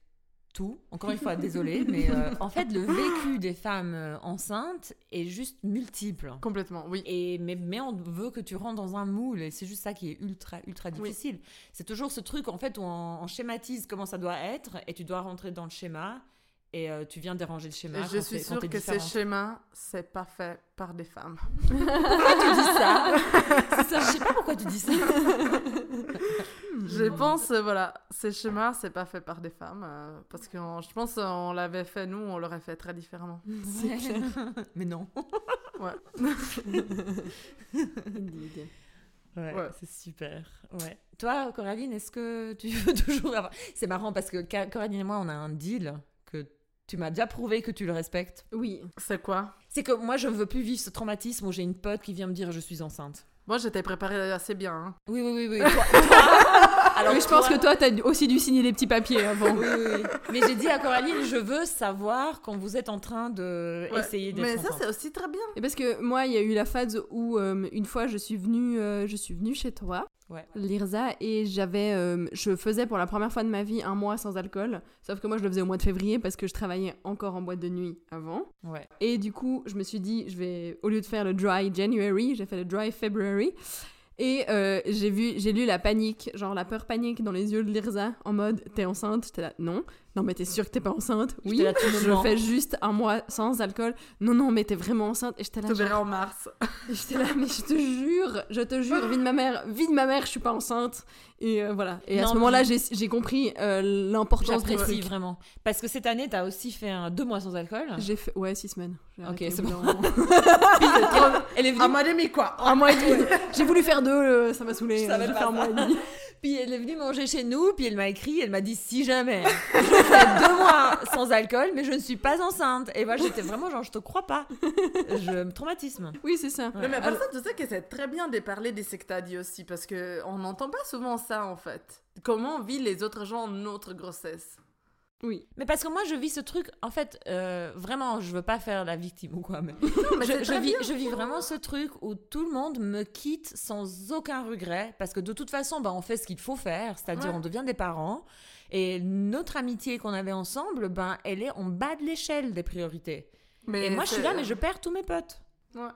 tout encore une fois désolée mais euh, en fait le vécu des femmes euh, enceintes est juste multiple Complètement, oui. Et, mais, mais on veut que tu rentres dans un moule et c'est juste ça qui est ultra ultra Oui. difficile. C'est toujours ce truc en fait où on, on schématise comment ça doit être et tu dois rentrer dans le schéma et euh, tu viens déranger le schéma. Et je suis sûre que ces schémas, c'est pas fait par des femmes. Pourquoi tu dis ça Je sais pas pourquoi tu dis ça. Je pense, euh, voilà, ces schémas, c'est pas fait par des femmes. euh, parce que on- je pense qu'on l'avait fait, nous, on l'aurait fait très différemment. C'est clair. mais non. Indeed. Ouais, Ouais. c'est super. Ouais. Toi, Coraline, est-ce que tu veux toujours avoir... C'est marrant parce que Ca- Coraline et moi, on a un deal tu m'as déjà prouvé que tu le respectes. Oui, C'est quoi? C'est que moi, je ne veux plus vivre ce traumatisme où j'ai une pote qui vient me dire je suis enceinte. Moi, j'étais préparée assez bien. hein. Oui, oui, oui. oui. Toi- toi- alors, oui, je toi- pense que toi, t'as aussi dû signer des petits papiers avant. Oui, oui, oui. Mais j'ai dit à Coraline, je veux savoir quand vous êtes en train de Ouais. essayer d'être Mais ça, c'est aussi très bien. Et parce que moi, il y a eu la phase où euh, une fois, je suis venue, euh, je suis venue chez toi, Ouais. Lirza, et j'avais, euh, je faisais pour la première fois de ma vie un mois sans alcool. Sauf que moi, je le faisais au mois de février parce que je travaillais encore en boîte de nuit avant. Ouais. Et du coup, je me suis dit, je vais, au lieu de faire le dry January, j'ai fait le dry February. Et euh, j'ai vu, j'ai lu la panique, genre la peur panique dans les yeux de Lirza, en mode t'es enceinte, j'étais là non, non mais t'es sûre que t'es pas enceinte, oui, là, je fais juste un mois sans alcool, non non mais t'es vraiment enceinte, et j'étais là, Tu genre- verras en mars. j'étais là mais je te jure, je te jure, vie de ma mère, vie de ma mère, je suis pas enceinte, et euh, voilà, et à ce moment-là puis- j'ai j'ai compris euh, l'importance du truc. vraiment. Parce que cette année, t'as aussi fait un deux mois sans alcool. J'ai fait, ouais, six semaines. Ok, c'est bon. moment. Elle, elle est venue Un mois et demi, quoi. un mois et demi. J'ai voulu faire deux, euh, ça m'a saoulé. Je J'ai pas fait un ça. mois et demi. Puis elle est venue manger chez nous, puis elle m'a écrit, elle m'a dit si jamais je fais deux mois sans alcool, mais je ne suis pas enceinte. Et moi j'étais vraiment genre je te crois pas, je me traumatisme. Oui, c'est ça. Non, mais Alors- par contre, je sais que c'est très bien de parler des sectadies aussi, parce que on n'entend pas souvent ça, en fait. Comment vivent les autres gens notre grossesse? Oui. Mais parce que moi je vis ce truc, en fait euh, vraiment je veux pas faire la victime ou quoi, mais je, vis, je vis vraiment ce truc où tout le monde me quitte sans aucun regret, parce que de toute façon, bah, on fait ce qu'il faut faire, c'est-à-dire Ouais. on devient des parents, et notre amitié qu'on avait ensemble, ben, elle est en bas de l'échelle des priorités. Mais et moi je suis là, mais je perds tous mes potes. Ouais.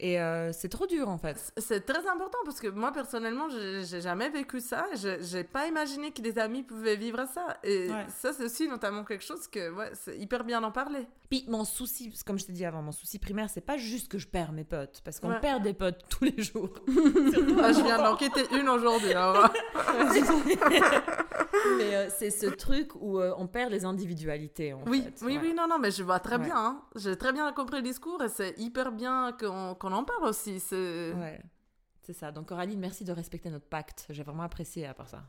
Et euh, c'est trop dur en fait. C'est très important parce que moi personnellement, j'ai jamais vécu ça. J'ai pas imaginé que des amis pouvaient vivre ça. Et Ouais. ça, c'est aussi notamment quelque chose que ouais, c'est hyper bien d'en parler. Puis mon souci, comme je t'ai dit avant, mon souci primaire, c'est pas juste que je perds mes potes, parce qu'on Ouais. perd des potes tous les jours. Ah, je viens d'enquêter une aujourd'hui. Mais euh, c'est ce truc où euh, on perd les individualités en Oui, fait. oui, oui, non, non, mais je vois très bien. hein. J'ai très bien compris le discours et c'est hyper bien qu'on qu'on en parle aussi. C'est Ouais. C'est ça. Donc Coraline, merci de respecter notre pacte. J'ai vraiment apprécié à part ça.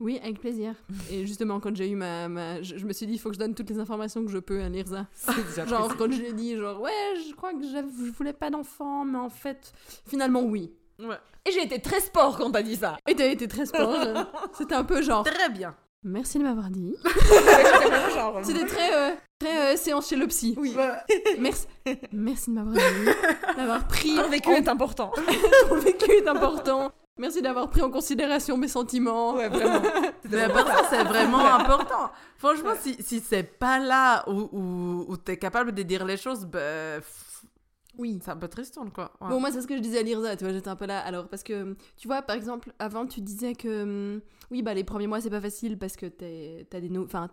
Oui, avec plaisir. Et justement, quand j'ai eu ma, ma- je, je me suis dit, il faut que je donne toutes les informations que je peux à Lirza. Genre, quand je lui ai dit, genre, ouais, je crois que je voulais pas d'enfant, mais en fait, finalement, oui. ouais. Et j'ai été très sport quand t'as dit ça. Et t'as été très sport. euh, C'était un peu genre, très bien. Merci de m'avoir dit. C'était très, euh, très euh, séance chez le psy. Oui. Merci, merci de m'avoir dit, d'avoir pris Ton vécu en est important. ton vécu est important. Merci d'avoir pris en considération mes sentiments. Ouais, vraiment. Mais à part ça, c'est vraiment important. Franchement, si, si c'est pas là où, où, où t'es capable de dire les choses, ben, pff, Oui. c'est un peu tristoun, quoi. Ouais. Bon, moi, c'est ce que je disais à Lirza, tu vois, j'étais un peu là. Alors, parce que, tu vois, par exemple, avant, tu disais que, hum, oui, bah, les premiers mois, c'est pas facile parce que t'as des... Enfin,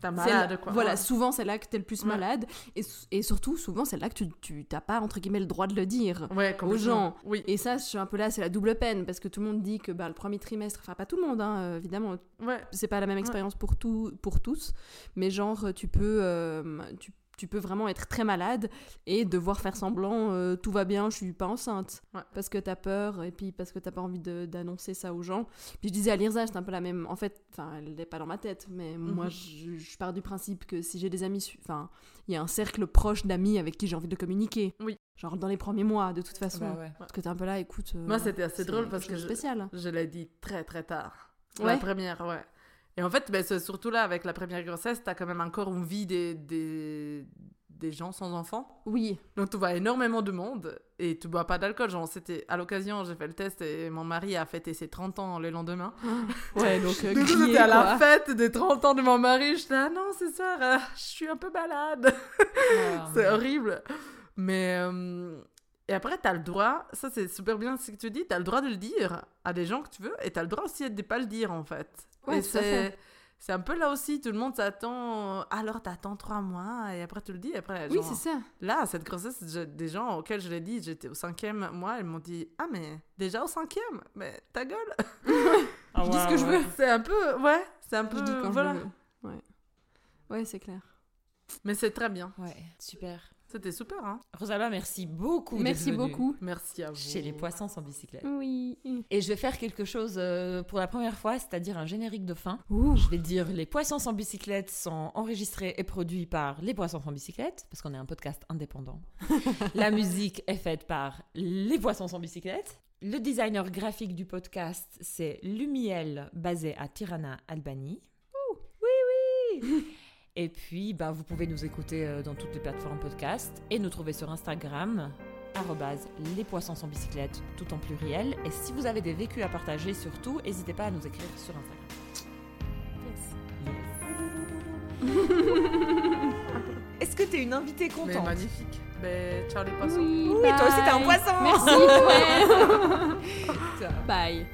c'est malade, là- quoi. Voilà, Ouais. souvent, c'est là que t'es le plus Ouais. malade. Et, et surtout, souvent, c'est là que tu- tu t'as pas, entre guillemets, le droit de le dire. Complètement. gens. Oui. Et ça, je suis un peu là, c'est la double peine, parce que tout le monde dit que bah, le premier trimestre, enfin pas tout le monde, hein, euh, évidemment, Ouais. c'est pas la même expérience pour, tout, pour tous, mais genre tu peux, euh, tu, tu peux vraiment être très malade et devoir faire semblant, euh, tout va bien, je suis pas enceinte, Ouais. parce que t'as peur et puis parce que t'as pas envie d'annoncer ça aux gens. Puis je disais à Lirza, c'est un peu la même, en fait, enfin elle n'est pas dans ma tête, mais moi Mhm. je, je pars du principe que si j'ai des amis, enfin il y a un cercle proche d'amis avec qui j'ai envie de communiquer. Oui. Genre dans les premiers mois, de toute façon. Bah ouais. Parce que t'es un peu là, écoute. euh, Moi, c'était assez drôle parce que chose je- spécial. Je l'ai dit très très tard. Ouais. La première, ouais. Et en fait, ben, surtout là, avec la première grossesse, t'as quand même encore une vie des, des, des gens sans enfants. Oui. Donc tu vois énormément de monde et tu bois pas d'alcool. Genre, c'était à l'occasion, j'ai fait le test et mon mari a fêté ses 30 ans le lendemain. Ouais, donc euh, Du coup, c'était à la fête des 30 ans de mon mari. J'étais, ah non, c'est ça, euh, je suis un peu malade. Ah, c'est horrible. Mais. euh, Et après, t'as le droit, ça c'est super bien ce que tu dis, t'as le droit de le dire à des gens que tu veux et t'as le droit aussi de pas le dire en fait. Ouais, c'est. C'est un peu là aussi, tout le monde s'attend. Alors t'attends trois mois et après tu le dis. Après, Oui, c'est ça. Là, cette grossesse, je- des gens auxquels je l'ai dit, j'étais au cinquième mois, ils m'ont dit Ah, mais déjà au cinquième? Mais ta gueule Ah Je dis ce ouais, que je veux. C'est un peu. Ouais, c'est un peu. Je dis quand voilà. je le veux. Ouais. Ouais, c'est clair. Mais c'est très bien. Ouais, super. C'était super, hein Rosalba, merci beaucoup. Merci venue beaucoup. Merci à vous. Chez les poissons sans bicyclette. Oui. Et je vais faire quelque chose euh, pour la première fois, c'est-à-dire un générique de fin. Ouh. Je vais dire les poissons sans bicyclette sont enregistrés et produits par les poissons sans bicyclette, parce qu'on est un podcast indépendant. la musique est faite par les poissons sans bicyclette. Le designer graphique du podcast, c'est Lumiel, basé à Tirana, Albanie. Ouh, oui, oui Et puis, bah, vous pouvez nous écouter euh, dans toutes les plateformes podcast et nous trouver sur Instagram, arrobase les poissons sans bicyclette, tout en pluriel. Et si vous avez des vécus à partager, surtout, n'hésitez pas à nous écrire sur Instagram. Est-ce que tu es une invitée Mais contente magnifique. Ben, ciao les poissons. Oui, Oui, toi aussi, t'es un poisson. Merci, ouais. Bye.